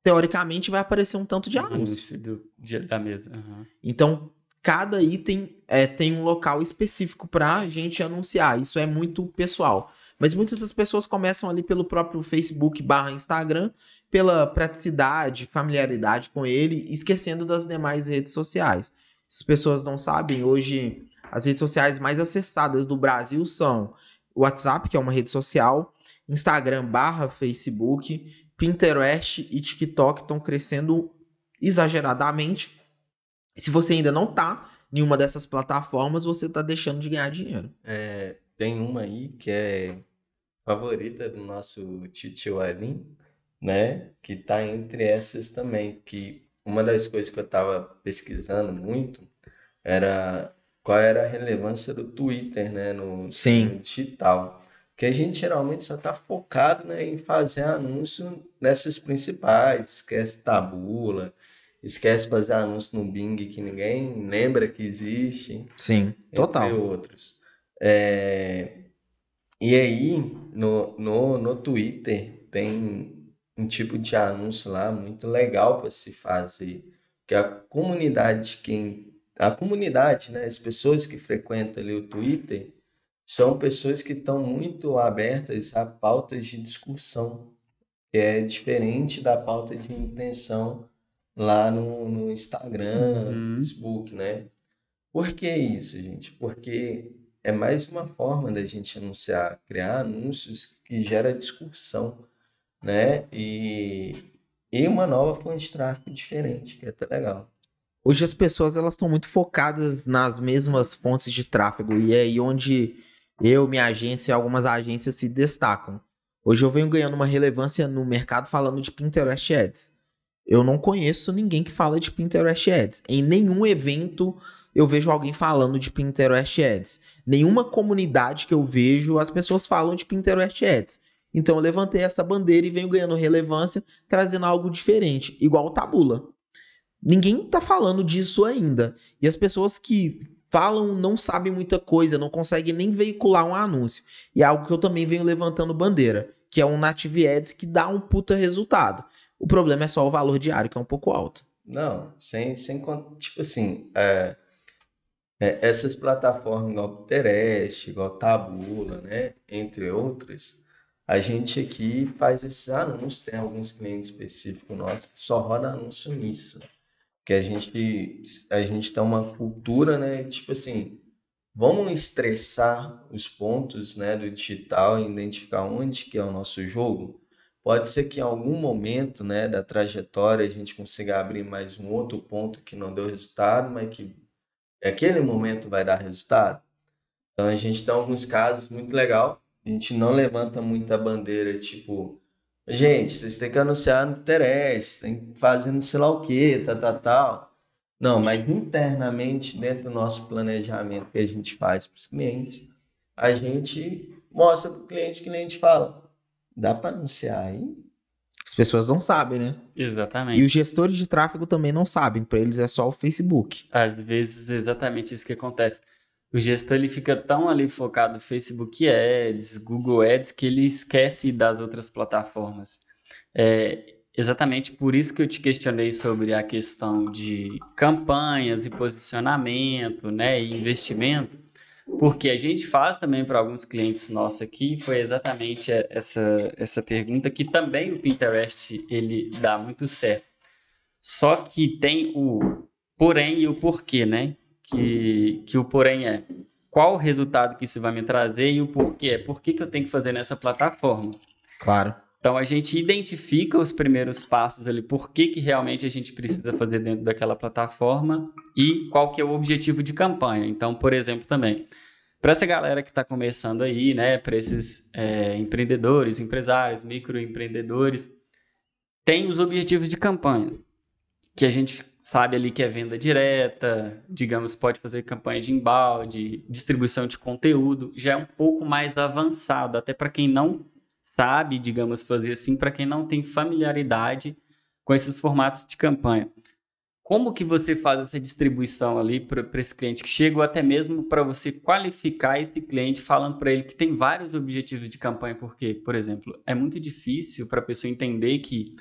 Teoricamente vai aparecer um tanto de anúncio. Do, da mesa. Uhum. Então, cada item é, tem um local específico para a gente anunciar. Isso é muito pessoal. Mas muitas das pessoas começam ali pelo próprio Facebook barra Instagram, pela praticidade, familiaridade com ele, esquecendo das demais redes sociais. Se as pessoas não sabem, hoje as redes sociais mais acessadas do Brasil são WhatsApp, que é uma rede social, Instagram barra Facebook, Pinterest e TikTok estão crescendo exageradamente. Se você ainda não está em uma dessas plataformas, você está deixando de ganhar dinheiro. É, tem uma aí que é favorita do nosso tio Alin, né? Que está entre essas também, que uma das coisas que eu estava pesquisando muito era qual era a relevância do Twitter, né, no, Sim. no digital. Que a gente geralmente só está focado né, em fazer anúncio nessas principais, esquece tabula, esquece fazer anúncio no Bing que ninguém lembra que existe. Sim, total. Entre outros. É... E aí, no, no, no Twitter, tem um tipo de anúncio lá muito legal para se fazer, que a comunidade quem a comunidade, né, as pessoas que frequentam ali o Twitter são pessoas que estão muito abertas a pautas de discussão, que é diferente da pauta de intenção lá no, no Instagram, uhum. no Facebook, né? Por que isso, gente? Porque é mais uma forma da gente anunciar, criar anúncios que gera discussão né? E, e uma nova fonte de tráfego diferente, que é até legal. Hoje as pessoas elas estão muito focadas nas mesmas fontes de tráfego e é aí onde eu, minha agência e algumas agências se destacam. Hoje eu venho ganhando uma relevância no mercado falando de Pinterest Ads. Eu não conheço ninguém que fala de Pinterest Ads. Em nenhum evento eu vejo alguém falando de Pinterest Ads. Nenhuma comunidade que eu vejo as pessoas falam de Pinterest Ads. Então eu levantei essa bandeira e venho ganhando relevância, trazendo algo diferente, igual o Tabula. Ninguém tá falando disso ainda. E as pessoas que falam não sabem muita coisa, não conseguem nem veicular um anúncio. E é algo que eu também venho levantando bandeira, que é um Native Ads que dá um puta resultado. O problema é só o valor diário, que é um pouco alto. Não, sem, sem tipo assim, é, é, essas plataformas igual Pinterest, igual Tabula, né, entre outras, a gente aqui faz esses anúncios, tem alguns clientes específicos nossos que só roda anúncio nisso. Que a gente, a gente tem uma cultura, né? Tipo assim, vamos estressar os pontos né, do digital e identificar onde que é o nosso jogo. Pode ser que em algum momento né, da trajetória a gente consiga abrir mais um outro ponto que não deu resultado, mas que aquele momento vai dar resultado. Então a gente tem alguns casos muito legal a gente não levanta muita bandeira, tipo, gente, vocês têm que anunciar no Pinterest, tem que fazer não sei lá o que, tal, tal, tal. Não, mas internamente, dentro do nosso planejamento que a gente faz para os clientes, a gente mostra para o cliente, o cliente fala, dá para anunciar aí? As pessoas não sabem, né? Exatamente. E os gestores de tráfego também não sabem, para eles é só o Facebook. Às vezes, exatamente isso que acontece o gestor ele fica tão ali focado no Facebook Ads, Google Ads, que ele esquece das outras plataformas. É, exatamente por isso que eu te questionei sobre a questão de campanhas e posicionamento, né, e investimento, porque a gente faz também para alguns clientes nossos aqui, foi exatamente essa, essa pergunta que também o Pinterest ele dá muito certo. Só que tem o porém e o porquê, né? Que, que o porém é qual o resultado que isso vai me trazer e o porquê por que, que eu tenho que fazer nessa plataforma. Claro. Então a gente identifica os primeiros passos ali, por que, que realmente a gente precisa fazer dentro daquela plataforma e qual que é o objetivo de campanha. Então, por exemplo, também, para essa galera que está começando aí, né, para esses é, empreendedores, empresários, microempreendedores, tem os objetivos de campanhas, que a gente sabe ali que é venda direta, digamos, pode fazer campanha de embalde, distribuição de conteúdo, já é um pouco mais avançado, até para quem não sabe, digamos, fazer assim, para quem não tem familiaridade com esses formatos de campanha. Como que você faz essa distribuição ali para esse cliente que chega, ou até mesmo para você qualificar esse cliente falando para ele que tem vários objetivos de campanha? Porque, por exemplo, é muito difícil para a pessoa entender que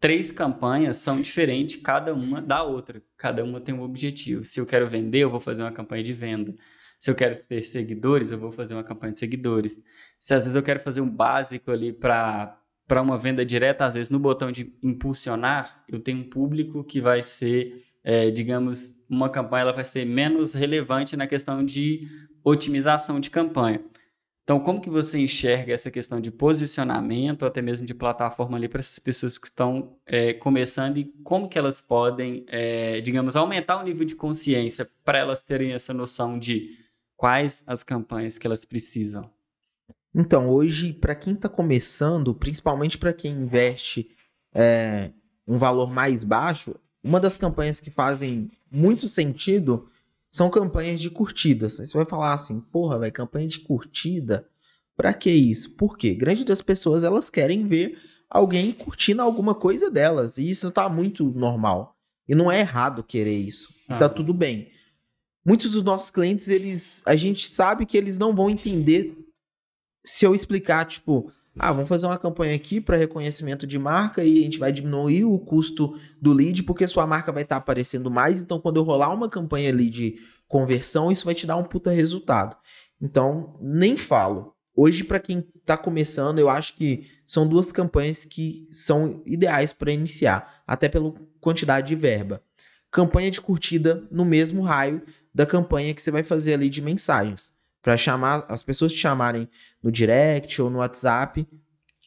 três campanhas são diferentes cada uma da outra. Cada uma tem um objetivo. Se eu quero vender, eu vou fazer uma campanha de venda. Se eu quero ter seguidores, eu vou fazer uma campanha de seguidores. Se às vezes eu quero fazer um básico ali para para uma venda direta, às vezes no botão de impulsionar, eu tenho um público que vai ser, é, digamos, uma campanha ela vai ser menos relevante na questão de otimização de campanha. Então, como que você enxerga essa questão de posicionamento, até mesmo de plataforma ali para essas pessoas que estão é, começando e como que elas podem, é, digamos, aumentar o nível de consciência para elas terem essa noção de quais as campanhas que elas precisam? Então, hoje, para quem está começando, principalmente para quem investe é, um valor mais baixo, uma das campanhas que fazem muito sentido são campanhas de curtidas. Você vai falar assim, porra, vai campanha de curtida? Para que isso? Por quê? Grande das pessoas elas querem ver alguém curtindo alguma coisa delas, e isso tá muito normal. E não é errado querer isso. Tá ah. Tá tudo bem muitos dos nossos clientes, eles, a gente sabe que eles não vão entender se eu explicar, tipo, ah, vamos fazer uma campanha aqui para reconhecimento de marca e a gente vai diminuir o custo do lead porque sua marca vai estar tá aparecendo mais. Então, quando eu rolar uma campanha ali de conversão, isso vai te dar um puta resultado. Então, nem falo. Hoje, para quem está começando, eu acho que são duas campanhas que são ideais para iniciar, até pela quantidade de verba. Campanha de curtida no mesmo raio da campanha que você vai fazer ali de mensagens, para chamar as pessoas te chamarem no direct ou no WhatsApp,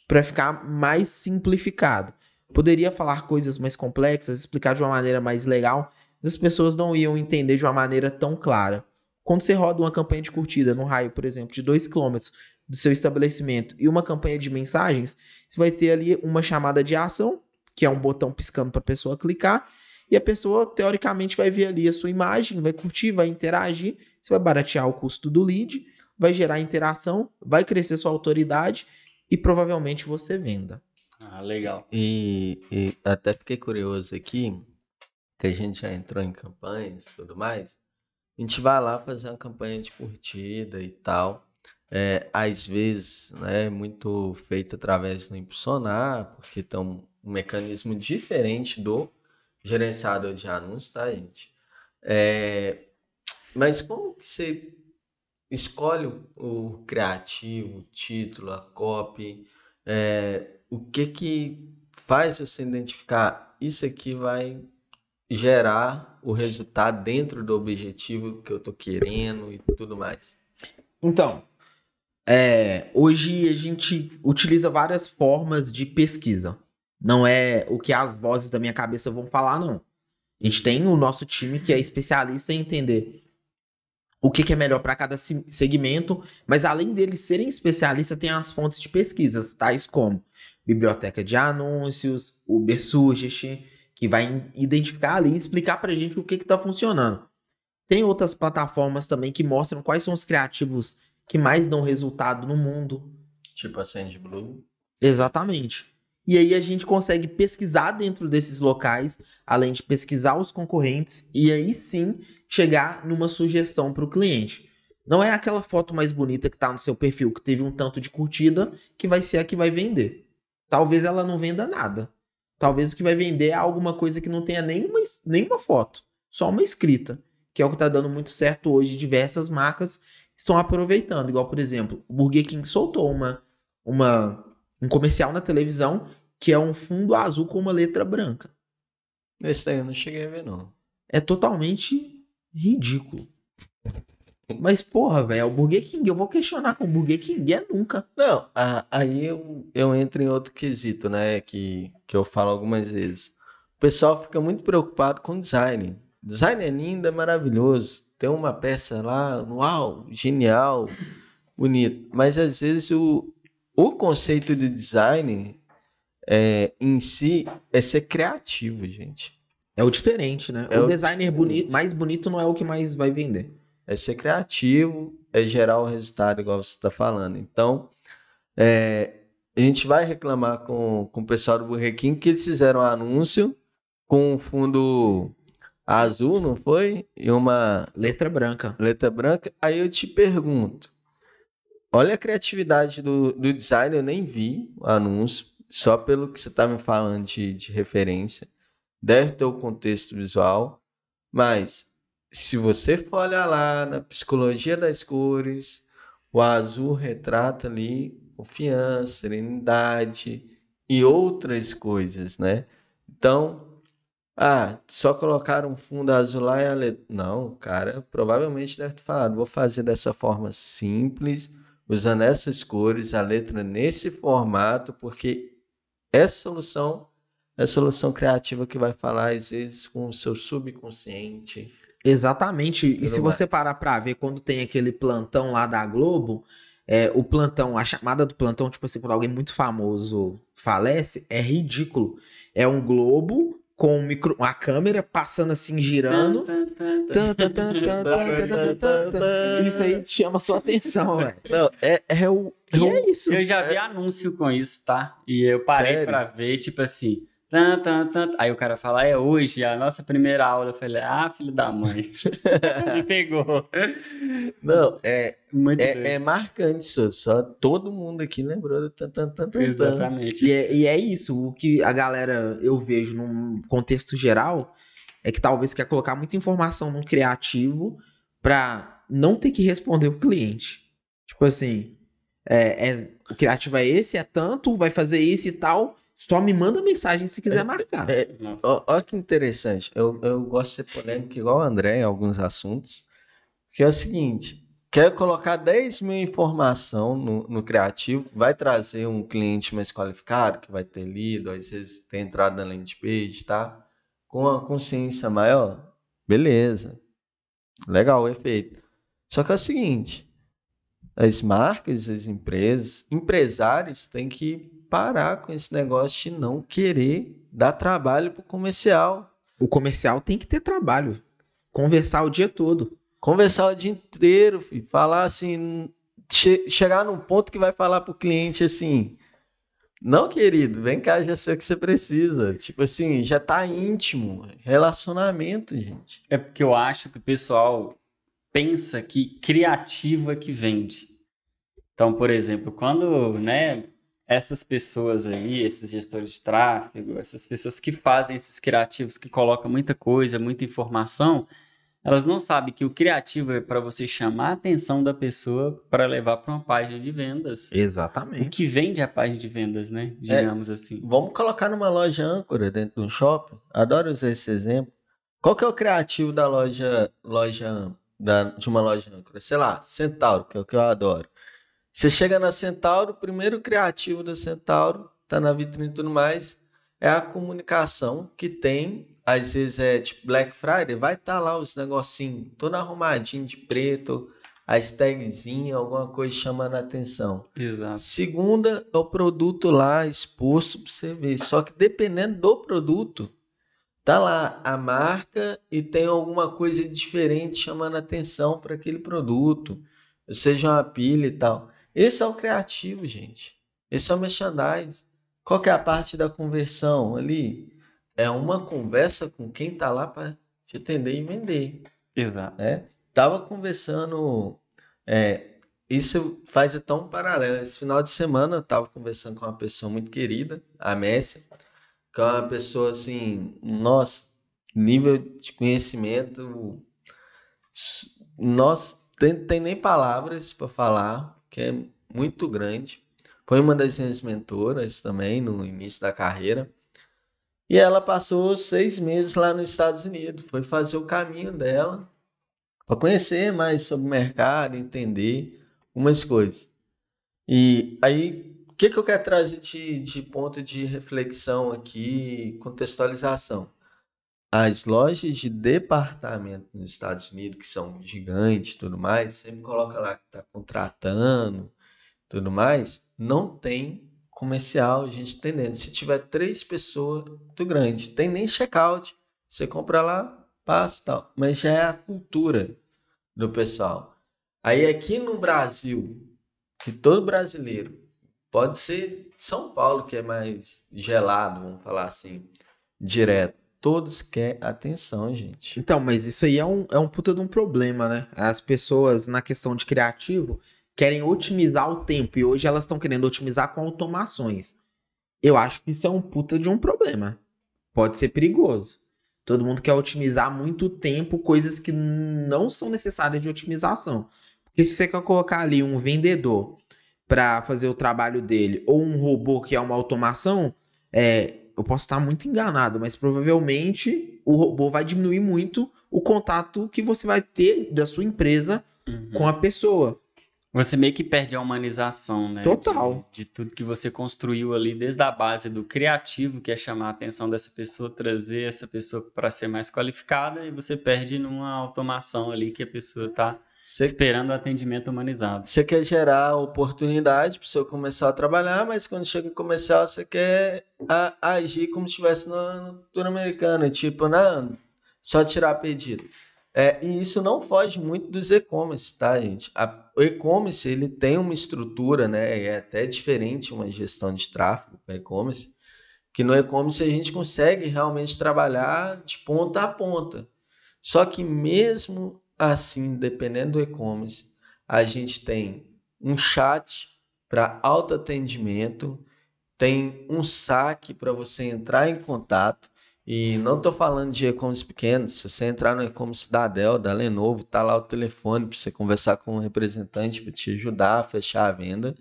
para ficar mais simplificado. Poderia falar coisas mais complexas, explicar de uma maneira mais legal, mas as pessoas não iam entender de uma maneira tão clara. Quando você roda uma campanha de curtida no raio, por exemplo, de 2 km do seu estabelecimento e uma campanha de mensagens, você vai ter ali uma chamada de ação, que é um botão piscando para a pessoa clicar, e a pessoa, teoricamente, vai ver ali a sua imagem, vai curtir, vai interagir, você vai baratear o custo do lead, vai gerar interação, vai crescer sua autoridade e provavelmente você venda. Ah, legal. E, e até fiquei curioso aqui, que a gente já entrou em campanhas e tudo mais. A gente vai lá fazer uma campanha de curtida e tal. É, às vezes, né, muito feito através do impulsionar, porque tem um mecanismo diferente do gerenciador de anúncios, tá, gente? É, mas como que você escolhe o criativo, o título, a copy? É, o que que faz você identificar isso aqui vai gerar o resultado dentro do objetivo que eu tô querendo e tudo mais? Então, é, hoje a gente utiliza várias formas de pesquisa. Não é o que as vozes da minha cabeça vão falar, não. A gente tem o nosso time que é especialista em entender o que, que é melhor para cada segmento, mas além deles serem especialistas, tem as fontes de pesquisas, tais como biblioteca de anúncios, Uber Suggest, que vai identificar ali e explicar para a gente o que está funcionando. Tem outras plataformas também que mostram quais são os criativos que mais dão resultado no mundo. Tipo a SandBlue. Exatamente. E aí a gente consegue pesquisar dentro desses locais, além de pesquisar os concorrentes, e aí sim chegar numa sugestão para o cliente. Não é aquela foto mais bonita que está no seu perfil, que teve um tanto de curtida, que vai ser a que vai vender. Talvez ela não venda nada. Talvez o que vai vender é alguma coisa que não tenha nenhuma, nenhuma foto, só uma escrita, que é o que está dando muito certo hoje. Diversas marcas estão aproveitando, igual por exemplo, o Burger King soltou uma, uma um comercial na televisão que é um fundo azul com uma letra branca. Esse daí eu não cheguei a ver, não. É totalmente ridículo. Mas, porra, velho, é o Burger King. Eu vou questionar com o Burger King. É nunca. Não, aí eu, eu entro em outro quesito, né? Que, que eu falo algumas vezes. O pessoal fica muito preocupado com design. Design é lindo, é maravilhoso. Tem uma peça lá, uau, genial, bonito. Mas às vezes o, o conceito de design é, em si é ser criativo, gente. É o diferente, né? É o, o designer bonito, mais bonito não é o que mais vai vender. É ser criativo, é gerar o resultado, igual você está falando. Então, é, a gente vai reclamar com, com o pessoal do Burger King que eles fizeram um anúncio com um fundo azul, não foi? E uma letra branca. Letra branca. Aí eu te pergunto, olha a criatividade do, do design, eu nem vi o anúncio só pelo que você está me falando de, de referência, deve ter o contexto visual, mas se você for olhar lá na psicologia das cores, o azul retrata ali confiança, serenidade e outras coisas, né? Então, ah, só colocar um fundo azul lá e a letra. Não, cara provavelmente deve ter falado, vou fazer dessa forma simples, usando essas cores, a letra nesse formato, porque essa solução é a solução criativa que vai falar, às vezes, com o seu subconsciente. Exatamente. E se mais. você parar para ver, quando tem aquele plantão lá da Globo, é, o plantão, a chamada do plantão, tipo assim, quando alguém muito famoso falece, é ridículo. É um globo com um micro, uma câmera passando assim, girando. Isso aí chama sua atenção, velho. Não, é, é o e é isso. Eu já vi é... anúncio com isso, tá? E eu parei Sério? pra ver, tipo assim. Tan, tan, tan. Aí o cara fala, é hoje, a nossa primeira aula. Eu falei, ah, filho da mãe. Me pegou. Não, é, Muito é, é marcante isso. Só todo mundo aqui lembrou do tan, tan, tan, tan, Exatamente. E é, e é isso. O que a galera, eu vejo num contexto geral, é que talvez quer colocar muita informação no criativo pra não ter que responder o cliente. Tipo assim, é, é, o criativo é esse, é tanto, vai fazer isso e tal. Só me manda mensagem se quiser é, marcar. É, Olha que interessante. Eu, eu gosto de ser polêmico igual o André em alguns assuntos. Que é o seguinte: quer colocar 10 mil informação no, no criativo, vai trazer um cliente mais qualificado, que vai ter lido, às vezes ter entrado na landing page, tá? Com a consciência maior, beleza. Legal o efeito. Só que é o seguinte: as marcas, as empresas, empresários têm que parar com esse negócio de não querer dar trabalho para o comercial. O comercial tem que ter trabalho. Conversar o dia todo. Conversar o dia inteiro, filho. falar assim, che chegar num ponto que vai falar para o cliente assim, não, querido, vem cá, já sei o que você precisa. Tipo assim, já tá íntimo. Relacionamento, gente. É porque eu acho que o pessoal pensa que criativo é que vende. Então, por exemplo, quando, né, essas pessoas aí, esses gestores de tráfego, essas pessoas que fazem esses criativos, que colocam muita coisa, muita informação, elas não sabem que o criativo é para você chamar a atenção da pessoa para levar para uma página de vendas. Exatamente. O que vende a página de vendas, né? Digamos é, assim. Vamos colocar numa loja âncora dentro de um shopping. Adoro usar esse exemplo. Qual que é o criativo da loja loja da, de uma loja âncora. Sei lá, Centauro, que é o que eu adoro. Você chega na Centauro, o primeiro criativo da Centauro, tá na vitrine e tudo mais, é a comunicação que tem, às vezes é tipo Black Friday, vai estar tá lá os negocinhos, todo arrumadinho de preto, a tagzinha, alguma coisa chamando a atenção. Exato. Segunda, é o produto lá exposto para você ver. Só que dependendo do produto, tá lá a marca e tem alguma coisa diferente chamando atenção para aquele produto, seja uma pilha e tal. Esse é o criativo, gente. Esse é o merchandise. Qual que é a parte da conversão ali? É uma conversa com quem tá lá para te atender e vender. Exato. É? Tava conversando. É, isso faz tão paralelo. Esse final de semana eu tava conversando com uma pessoa muito querida, a Messi. que é uma pessoa assim, nossa, nível de conhecimento, nós tem, tem nem palavras para falar, que é muito grande. Foi uma das minhas mentoras também no início da carreira. E ela passou seis meses lá nos Estados Unidos, foi fazer o caminho dela para conhecer mais sobre o mercado, entender umas coisas. E aí, o que, que eu quero trazer de, de ponto de reflexão aqui, contextualização? As lojas de departamento nos Estados Unidos, que são gigantes tudo mais, sempre coloca lá que está contratando tudo mais, não tem comercial, gente entendendo. Se tiver três pessoas, muito grande. Tem nem checkout. Você compra lá, passa e tal. Mas já é a cultura do pessoal. Aí aqui no Brasil, que todo brasileiro, pode ser São Paulo, que é mais gelado, vamos falar assim, direto. Todos querem atenção, gente. Então, mas isso aí é um, é um puta de um problema, né? As pessoas, na questão de criativo, querem otimizar o tempo e hoje elas estão querendo otimizar com automações. Eu acho que isso é um puta de um problema. Pode ser perigoso. Todo mundo quer otimizar muito tempo, coisas que não são necessárias de otimização. Porque se você quer colocar ali um vendedor para fazer o trabalho dele ou um robô que é uma automação, é, eu posso estar muito enganado, mas provavelmente o robô vai diminuir muito o contato que você vai ter da sua empresa uhum. com a pessoa. Você meio que perde a humanização, né? Total. De, de, tudo que você construiu ali, desde a base do criativo, que é chamar a atenção dessa pessoa, trazer essa pessoa para ser mais qualificada, e você perde numa automação ali que a pessoa está esperando o atendimento humanizado. Você quer gerar oportunidade para você começar a trabalhar, mas quando chega em comercial, você quer a, agir como se estivesse no, no tour americano, tipo, não, só tirar pedido. É, e isso não foge muito dos e-commerce, tá, gente? A, o e-commerce ele tem uma estrutura, né? É até diferente uma gestão de tráfego para e-commerce, que no e-commerce a gente consegue realmente trabalhar de ponta a ponta. Só que mesmo assim, dependendo do e-commerce, a gente tem um chat para autoatendimento, tem um saque para você entrar em contato e não estou falando de e-commerce pequenos. Se você entrar no e-commerce da Dell, da Lenovo, tá lá o telefone para você conversar com o um representante para te ajudar a fechar a venda.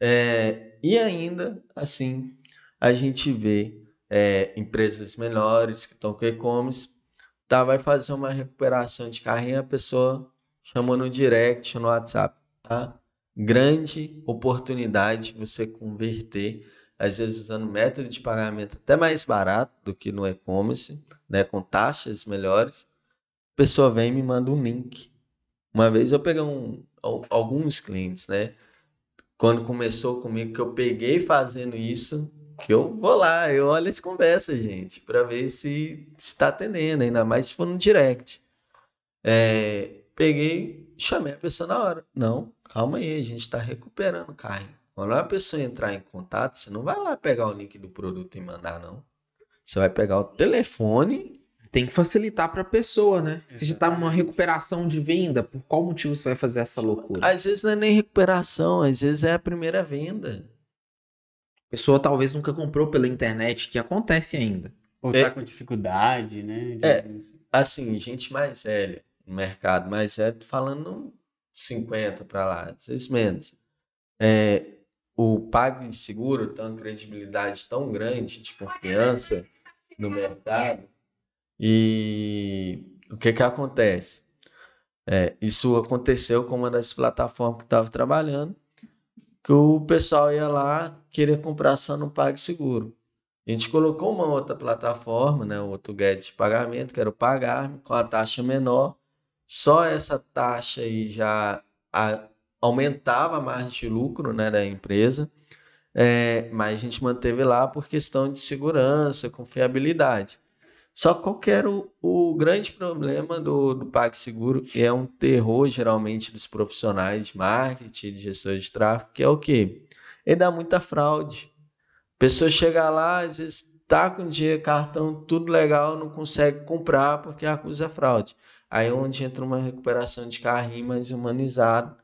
É, e ainda, assim, a gente vê é, empresas melhores que estão com e-commerce, tá, vai fazer uma recuperação de carrinho, a pessoa chama no direct, no WhatsApp, tá? Grande oportunidade você converter às vezes usando método de pagamento até mais barato do que no e-commerce, né, com taxas melhores. A pessoa vem e me manda um link. Uma vez eu peguei um, alguns clientes, né? Quando começou comigo, que eu peguei fazendo isso, que eu vou lá, eu olho as conversas, gente, para ver se está atendendo, ainda mais se for no direct. É, peguei, chamei a pessoa na hora. Não, calma aí, a gente está recuperando o carro. Quando a pessoa entrar em contato, você não vai lá pegar o link do produto e mandar, não. Você vai pegar o telefone. Tem que facilitar para a pessoa, né? Se já tá numa recuperação de venda, por qual motivo você vai fazer essa loucura? Às vezes não é nem recuperação, às vezes é a primeira venda. A pessoa talvez nunca comprou pela internet, que acontece ainda. Ou é, tá com dificuldade, né? De... É, assim, gente mais velha, no mercado mais velho, falando 50 para lá, às vezes menos. É, o PagSeguro tem uma credibilidade tão grande de confiança no mercado e o que que acontece? É, isso aconteceu com uma das plataformas que estava trabalhando, que o pessoal ia lá querer comprar só no PagSeguro. A gente colocou uma outra plataforma, né, outro gadget de pagamento, que era o Pagar, com a taxa menor. Só essa taxa aí já a, aumentava a margem de lucro né, da empresa, é, mas a gente manteve lá por questão de segurança, confiabilidade. Só qual que era o, o grande problema do, do PagSeguro, e é um terror geralmente dos profissionais de marketing, de gestores de tráfego, que é o quê? Ele dá muita fraude. A pessoa chega lá, às vezes tá com dinheiro, cartão, tudo legal, não consegue comprar porque acusa fraude. Aí é onde entra uma recuperação de carrinho mais humanizado,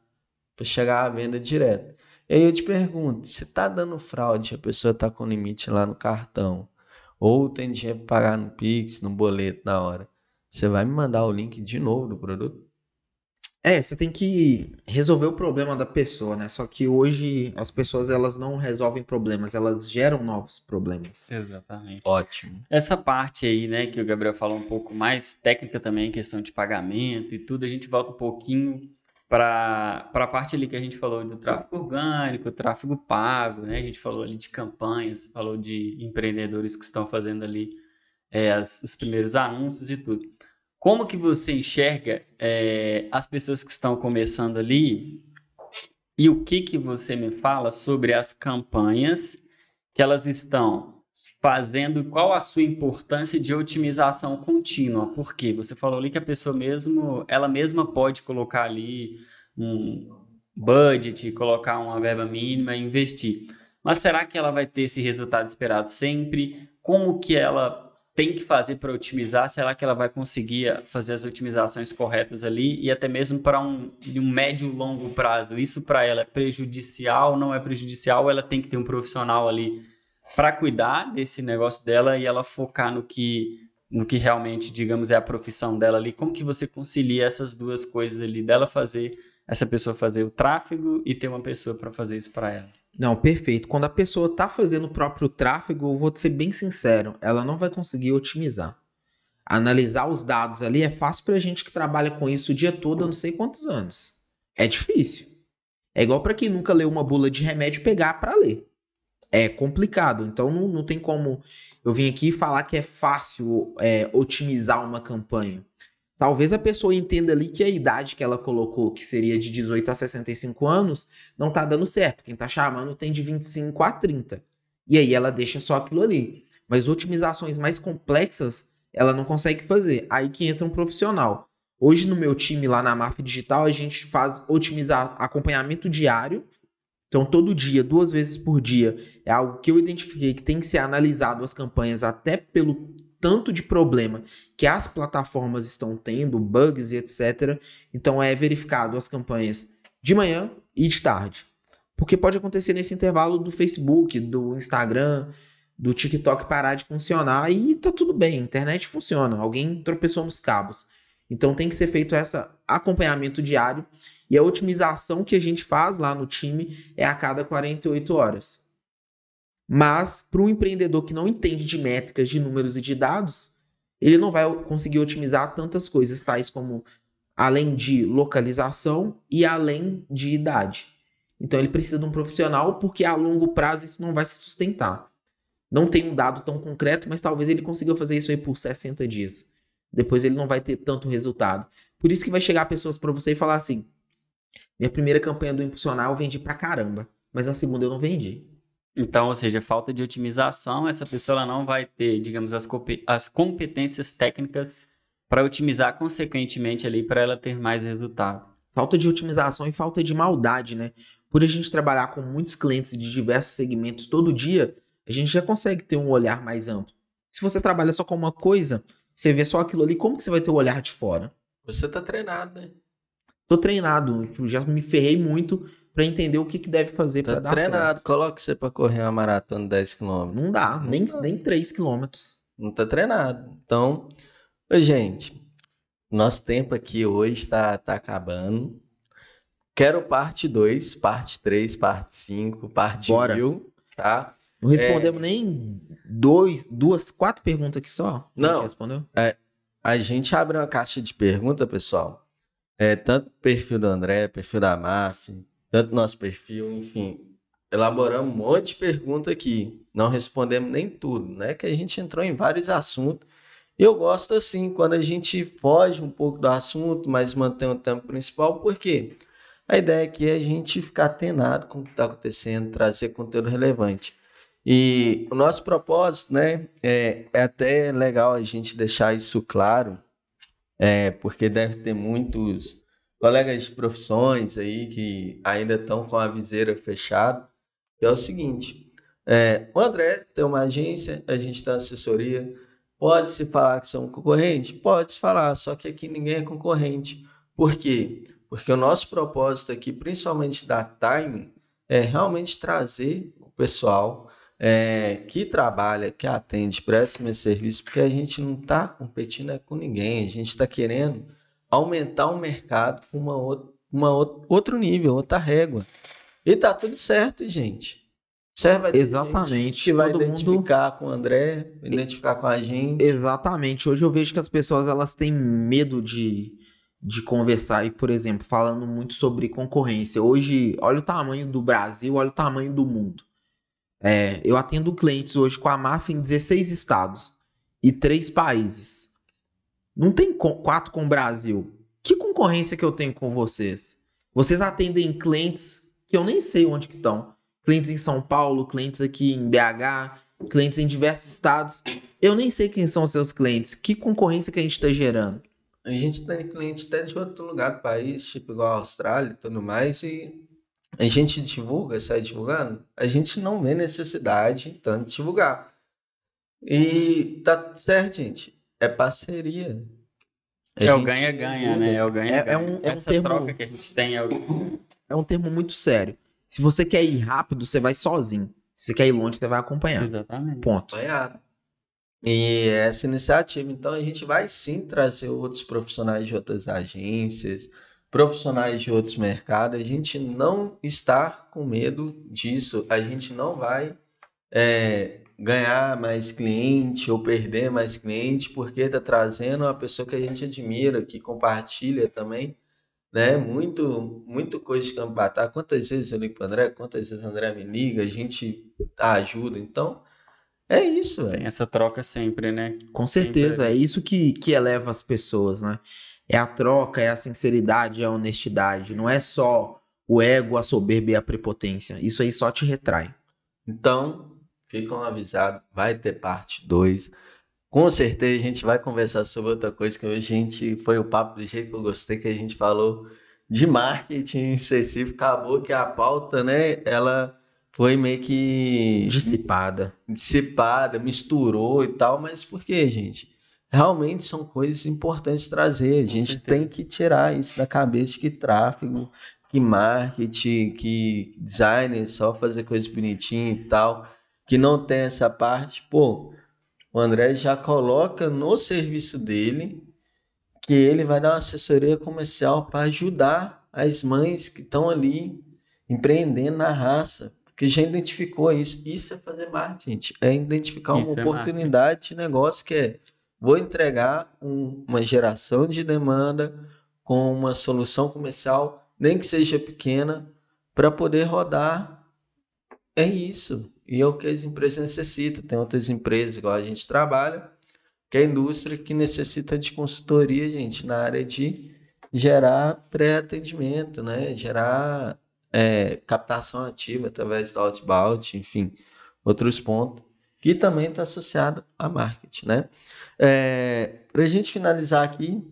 para chegar à venda direta. E aí eu te pergunto, se está dando fraude, a pessoa está com limite lá no cartão, ou tem dinheiro para pagar no Pix, no boleto na hora, você vai me mandar o link de novo do produto? É, você tem que resolver o problema da pessoa, né? Só que hoje as pessoas elas não resolvem problemas, elas geram novos problemas. Exatamente. Ótimo. Essa parte aí, né, que o Gabriel falou um pouco mais técnica também, questão de pagamento e tudo, a gente volta um pouquinho para a parte ali que a gente falou do tráfego orgânico, tráfego pago, né? A gente falou ali de campanhas, falou de empreendedores que estão fazendo ali é, as, os primeiros anúncios e tudo. Como que você enxerga é, as pessoas que estão começando ali e o que que você me fala sobre as campanhas que elas estão fazendo, qual a sua importância de otimização contínua? Porque você falou ali que a pessoa mesmo, ela mesma pode colocar ali um budget, colocar uma verba mínima e investir. Mas será que ela vai ter esse resultado esperado sempre? Como que ela tem que fazer para otimizar? Será que ela vai conseguir fazer as otimizações corretas ali e até mesmo para um, um médio longo prazo? Isso para ela é prejudicial, não é prejudicial? Ela tem que ter um profissional ali para cuidar desse negócio dela e ela focar no que no que realmente, digamos, é a profissão dela ali. Como que você concilia essas duas coisas ali dela fazer essa pessoa fazer o tráfego e ter uma pessoa para fazer isso para ela? Não, perfeito. Quando a pessoa está fazendo o próprio tráfego, eu vou ser bem sincero, ela não vai conseguir otimizar. Analisar os dados ali é fácil para gente que trabalha com isso o dia todo, eu não sei quantos anos. É difícil. É igual para quem nunca leu uma bula de remédio pegar para ler. É complicado, então não, não tem como eu vir aqui falar que é fácil é, otimizar uma campanha. Talvez a pessoa entenda ali que a idade que ela colocou, que seria de 18 a 65 anos, não tá dando certo. Quem tá chamando tem de 25 a 30. E aí ela deixa só aquilo ali. Mas otimizações mais complexas, ela não consegue fazer. Aí que entra um profissional. Hoje no meu time lá na MAF Digital, a gente faz otimizar acompanhamento diário. Então, todo dia, duas vezes por dia, é algo que eu identifiquei que tem que ser analisado as campanhas até pelo tanto de problema que as plataformas estão tendo, bugs e etc. Então é verificado as campanhas de manhã e de tarde. Porque pode acontecer nesse intervalo do Facebook, do Instagram, do TikTok parar de funcionar e tá tudo bem, a internet funciona, alguém tropeçou nos cabos. Então tem que ser feito esse acompanhamento diário e a otimização que a gente faz lá no time é a cada 48 horas. Mas para um empreendedor que não entende de métricas, de números e de dados, ele não vai conseguir otimizar tantas coisas, tais como além de localização e além de idade. Então ele precisa de um profissional porque a longo prazo isso não vai se sustentar. Não tem um dado tão concreto, mas talvez ele consiga fazer isso aí por 60 dias. Depois ele não vai ter tanto resultado. Por isso que vai chegar pessoas para você e falar assim: minha primeira campanha do Impulsionar eu vendi pra caramba, mas a segunda eu não vendi. Então, ou seja, falta de otimização, essa pessoa ela não vai ter, digamos, as, as competências técnicas para otimizar consequentemente ali para ela ter mais resultado. Falta de otimização e falta de maldade, né? Por a gente trabalhar com muitos clientes de diversos segmentos todo dia, a gente já consegue ter um olhar mais amplo. Se você trabalha só com uma coisa, você vê só aquilo ali, como que você vai ter o olhar de fora? Você tá treinado, né? Tô treinado, tipo, já me ferrei muito para entender o que, que deve fazer tá para dar treinado, coloca você para correr uma maratona de 10 km. Não dá, não nem, dá. nem 3 km. Não tá treinado. Então, gente, nosso tempo aqui hoje está tá acabando. Quero parte 2, parte 3, parte 5, parte Bora. mil, tá? Não respondemos é... nem dois, duas, quatro perguntas aqui só? Não. Respondeu? É, a gente abre uma caixa de perguntas, pessoal. É, tanto perfil do André, perfil da MAF, tanto nosso perfil, enfim. Elaboramos um monte de perguntas aqui. Não respondemos nem tudo, né? Que a gente entrou em vários assuntos. Eu gosto assim, quando a gente foge um pouco do assunto, mas mantém o tema principal, porque a ideia aqui é a gente ficar atenado com o que está acontecendo, trazer conteúdo relevante. E o nosso propósito, né, é, é até legal a gente deixar isso claro, é, porque deve ter muitos colegas de profissões aí que ainda estão com a viseira fechada, é o seguinte: é, o André tem uma agência, a gente tem assessoria. Pode-se falar que são concorrentes? Pode-se falar, só que aqui ninguém é concorrente. Por quê? Porque o nosso propósito aqui, principalmente da Time, é realmente trazer o pessoal é, que trabalha, que atende, presta meu serviço, porque a gente não está competindo é com ninguém, a gente está querendo aumentar o mercado com uma, outra, uma outra, outro nível, outra régua. E tá tudo certo, gente. Vai Exatamente. Que vai Todo identificar mundo... com o André, identificar com a gente. Exatamente. Hoje eu vejo que as pessoas elas têm medo de, de conversar. E, por exemplo, falando muito sobre concorrência. Hoje, olha o tamanho do Brasil, olha o tamanho do mundo. É, eu atendo clientes hoje com a MAF em 16 estados e três países. Não tem quatro com o Brasil. Que concorrência que eu tenho com vocês? Vocês atendem clientes que eu nem sei onde que estão. Clientes em São Paulo, clientes aqui em BH, clientes em diversos estados. Eu nem sei quem são os seus clientes. Que concorrência que a gente está gerando? A gente tem clientes até de outro lugar do país, tipo igual a Austrália e tudo mais, e a gente divulga, sai divulgando, a gente não vê necessidade tanto de divulgar. E tá certo, gente. É parceria. A é o ganha-ganha, né? É o ganha-ganha. É, é, um, é Essa um termo, troca que a gente tem é, o... é um termo muito sério. Se você quer ir rápido, você vai sozinho. Se você quer ir longe, você vai acompanhar. Exatamente. Ponto. Acompanhado. E essa iniciativa, então, a gente vai sim trazer outros profissionais de outras agências, profissionais de outros mercados, a gente não está com medo disso, a gente não vai é, ganhar mais cliente ou perder mais cliente porque está trazendo uma pessoa que a gente admira, que compartilha também, né? Muito, muito coisa de cambatar. Quantas vezes eu ligo para André, quantas vezes o André me liga, a gente ajuda. Então, é isso. Tem essa troca sempre, né? Com certeza, sempre. é isso que, que eleva as pessoas, né? É a troca, é a sinceridade, é a honestidade. Não é só o ego, a soberba e a prepotência. Isso aí só te retrai. Então, ficam avisados, vai ter parte 2. Com certeza a gente vai conversar sobre outra coisa que a gente foi o papo do jeito que eu gostei que a gente falou de marketing específico. Acabou que a pauta, né, ela foi meio que dissipada, dissipada, misturou e tal, mas por que, gente? Realmente são coisas importantes trazer. A gente tem que tirar isso da cabeça que tráfego, que marketing, que design, só fazer coisas bonitinhas e tal, que não tem essa parte. Pô, o André já coloca no serviço dele que ele vai dar uma assessoria comercial para ajudar as mães que estão ali empreendendo na raça, porque já identificou isso. Isso é fazer marketing, gente. É identificar uma isso é oportunidade é de negócio que é vou entregar um, uma geração de demanda com uma solução comercial, nem que seja pequena, para poder rodar. É isso. E é o que as empresas necessitam. Tem outras empresas, igual a gente trabalha, que é a indústria que necessita de consultoria, gente, na área de gerar pré-atendimento, né? Gerar é, captação ativa através do outbound, enfim, outros pontos que também está associado a marketing, né? É, Para a gente finalizar aqui,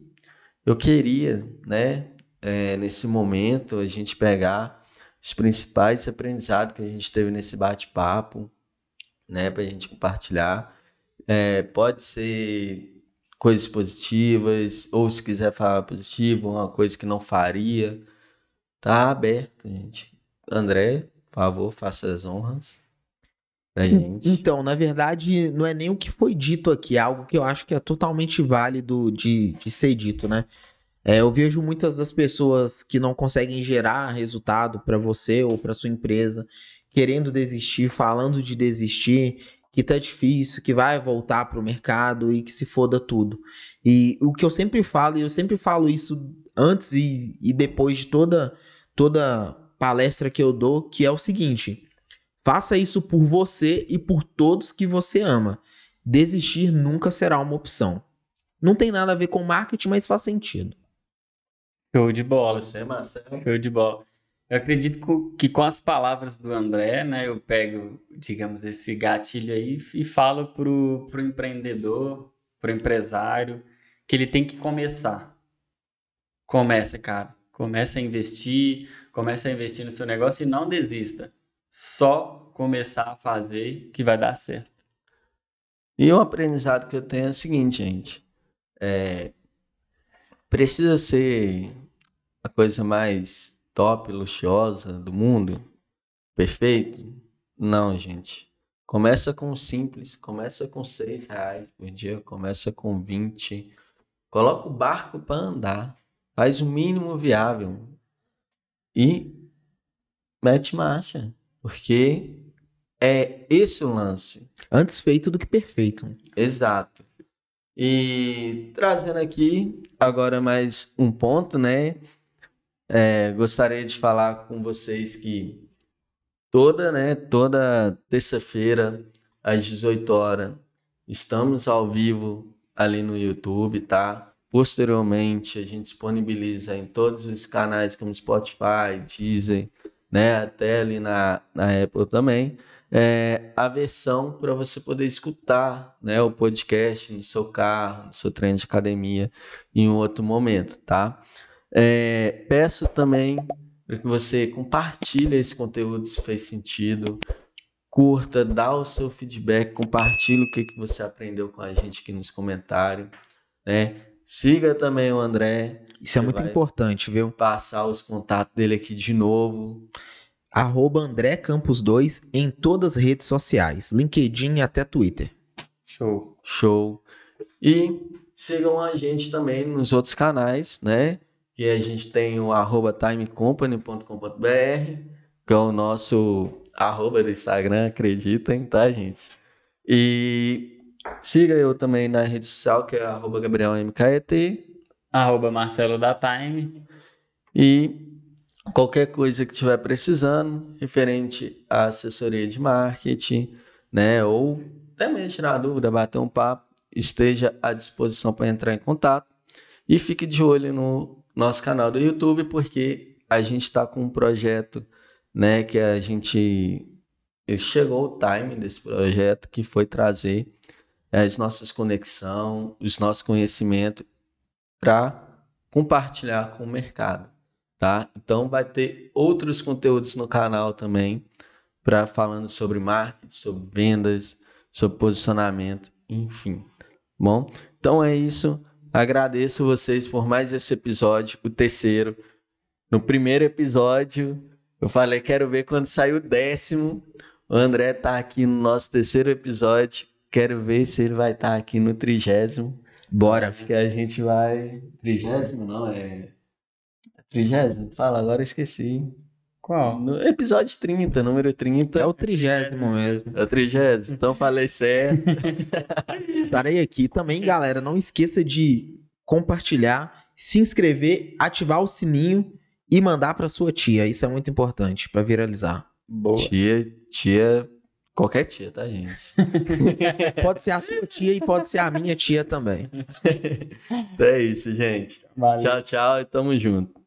eu queria, né, é, nesse momento, a gente pegar os principais aprendizados que a gente teve nesse bate-papo, né, para a gente compartilhar. É, pode ser coisas positivas, ou se quiser falar positivo, uma coisa que não faria, tá aberto, gente. André, por favor, faça as honras pra gente. Então, na verdade, não é nem o que foi dito aqui, é algo que eu acho que é totalmente válido de, de ser dito, né? É, eu vejo muitas das pessoas que não conseguem gerar resultado para você ou para sua empresa, querendo desistir, falando de desistir, que tá difícil, que vai voltar para o mercado e que se foda tudo. E o que eu sempre falo, e eu sempre falo isso antes e, e depois de toda toda palestra que eu dou, que é o seguinte: Faça isso por você e por todos que você ama. Desistir nunca será uma opção. Não tem nada a ver com marketing, mas faz sentido. Show de bola. Você, Marcelo. Show de bola. Eu acredito que com as palavras do André, né, eu pego, digamos, esse gatilho aí e falo pro, pro empreendedor, pro empresário, que ele tem que começar. Começa, cara. Começa a investir, começa a investir no seu negócio e não desista só começar a fazer que vai dar certo. E o aprendizado que eu tenho é o seguinte, gente. É, precisa ser a coisa mais top, luxuosa do mundo? Perfeito? Não, gente. Começa com simples, começa com seis reais por dia, começa com 20. Coloca o barco para andar, faz o mínimo viável e mete marcha, porque é esse o lance. Antes feito do que perfeito. Exato. E trazendo aqui agora mais um ponto, né? É, gostaria de falar com vocês que toda, né, toda terça-feira às 18 horas estamos ao vivo ali no YouTube, tá? Posteriormente a gente disponibiliza em todos os canais como Spotify, Deezer, né, até ali na, na Apple também é, a versão para você poder escutar né, o podcast no seu carro, no seu treino de academia, em um outro momento, tá? É, peço também para que você compartilhe esse conteúdo se fez sentido, curta, dá o seu feedback, compartilhe o que, que você aprendeu com a gente aqui nos comentários, né? Siga também o André. Isso é muito importante, viu? Passar os contatos dele aqui de novo arroba André Campos 2 em todas as redes sociais, LinkedIn e até Twitter. Show. Show. E sigam a gente também nos outros canais, né? Que a gente tem o arroba timecompany.com.br, que é o nosso arroba do Instagram, acreditem, tá, gente? E siga eu também na rede social, que é arroba GabrielMKET. Arroba Marcelo da Time. E qualquer coisa que estiver precisando, referente à assessoria de marketing, né, ou mesmo tirar dúvida, bater um papo, esteja à disposição para entrar em contato. E fique de olho no nosso canal do YouTube, porque a gente está com um projeto, né, que a gente chegou o time desse projeto, que foi trazer as nossas conexões, os nossos conhecimentos para compartilhar com o mercado tá? Então vai ter outros conteúdos no canal também para falando sobre marketing, sobre vendas, sobre posicionamento, enfim. Bom, então é isso. Agradeço vocês por mais esse episódio, o terceiro. No primeiro episódio, eu falei, quero ver quando sair o décimo. O André tá aqui no nosso terceiro episódio. Quero ver se ele vai estar tá aqui no trigésimo. Bora. Acho que a gente vai. Trigésimo, não, é. Trigésimo? Fala, agora eu esqueci. Qual? No episódio 30, número 30. É o trigésimo mesmo. É o trigésimo, então falei certo. Estarei aqui também, galera. Não esqueça de compartilhar, se inscrever, ativar o sininho e mandar para sua tia. Isso é muito importante para viralizar. Boa. Tia, tia, qualquer tia, tá, gente? pode ser a sua tia e pode ser a minha tia também. então é isso, gente. Valeu. Tchau, tchau e tamo junto.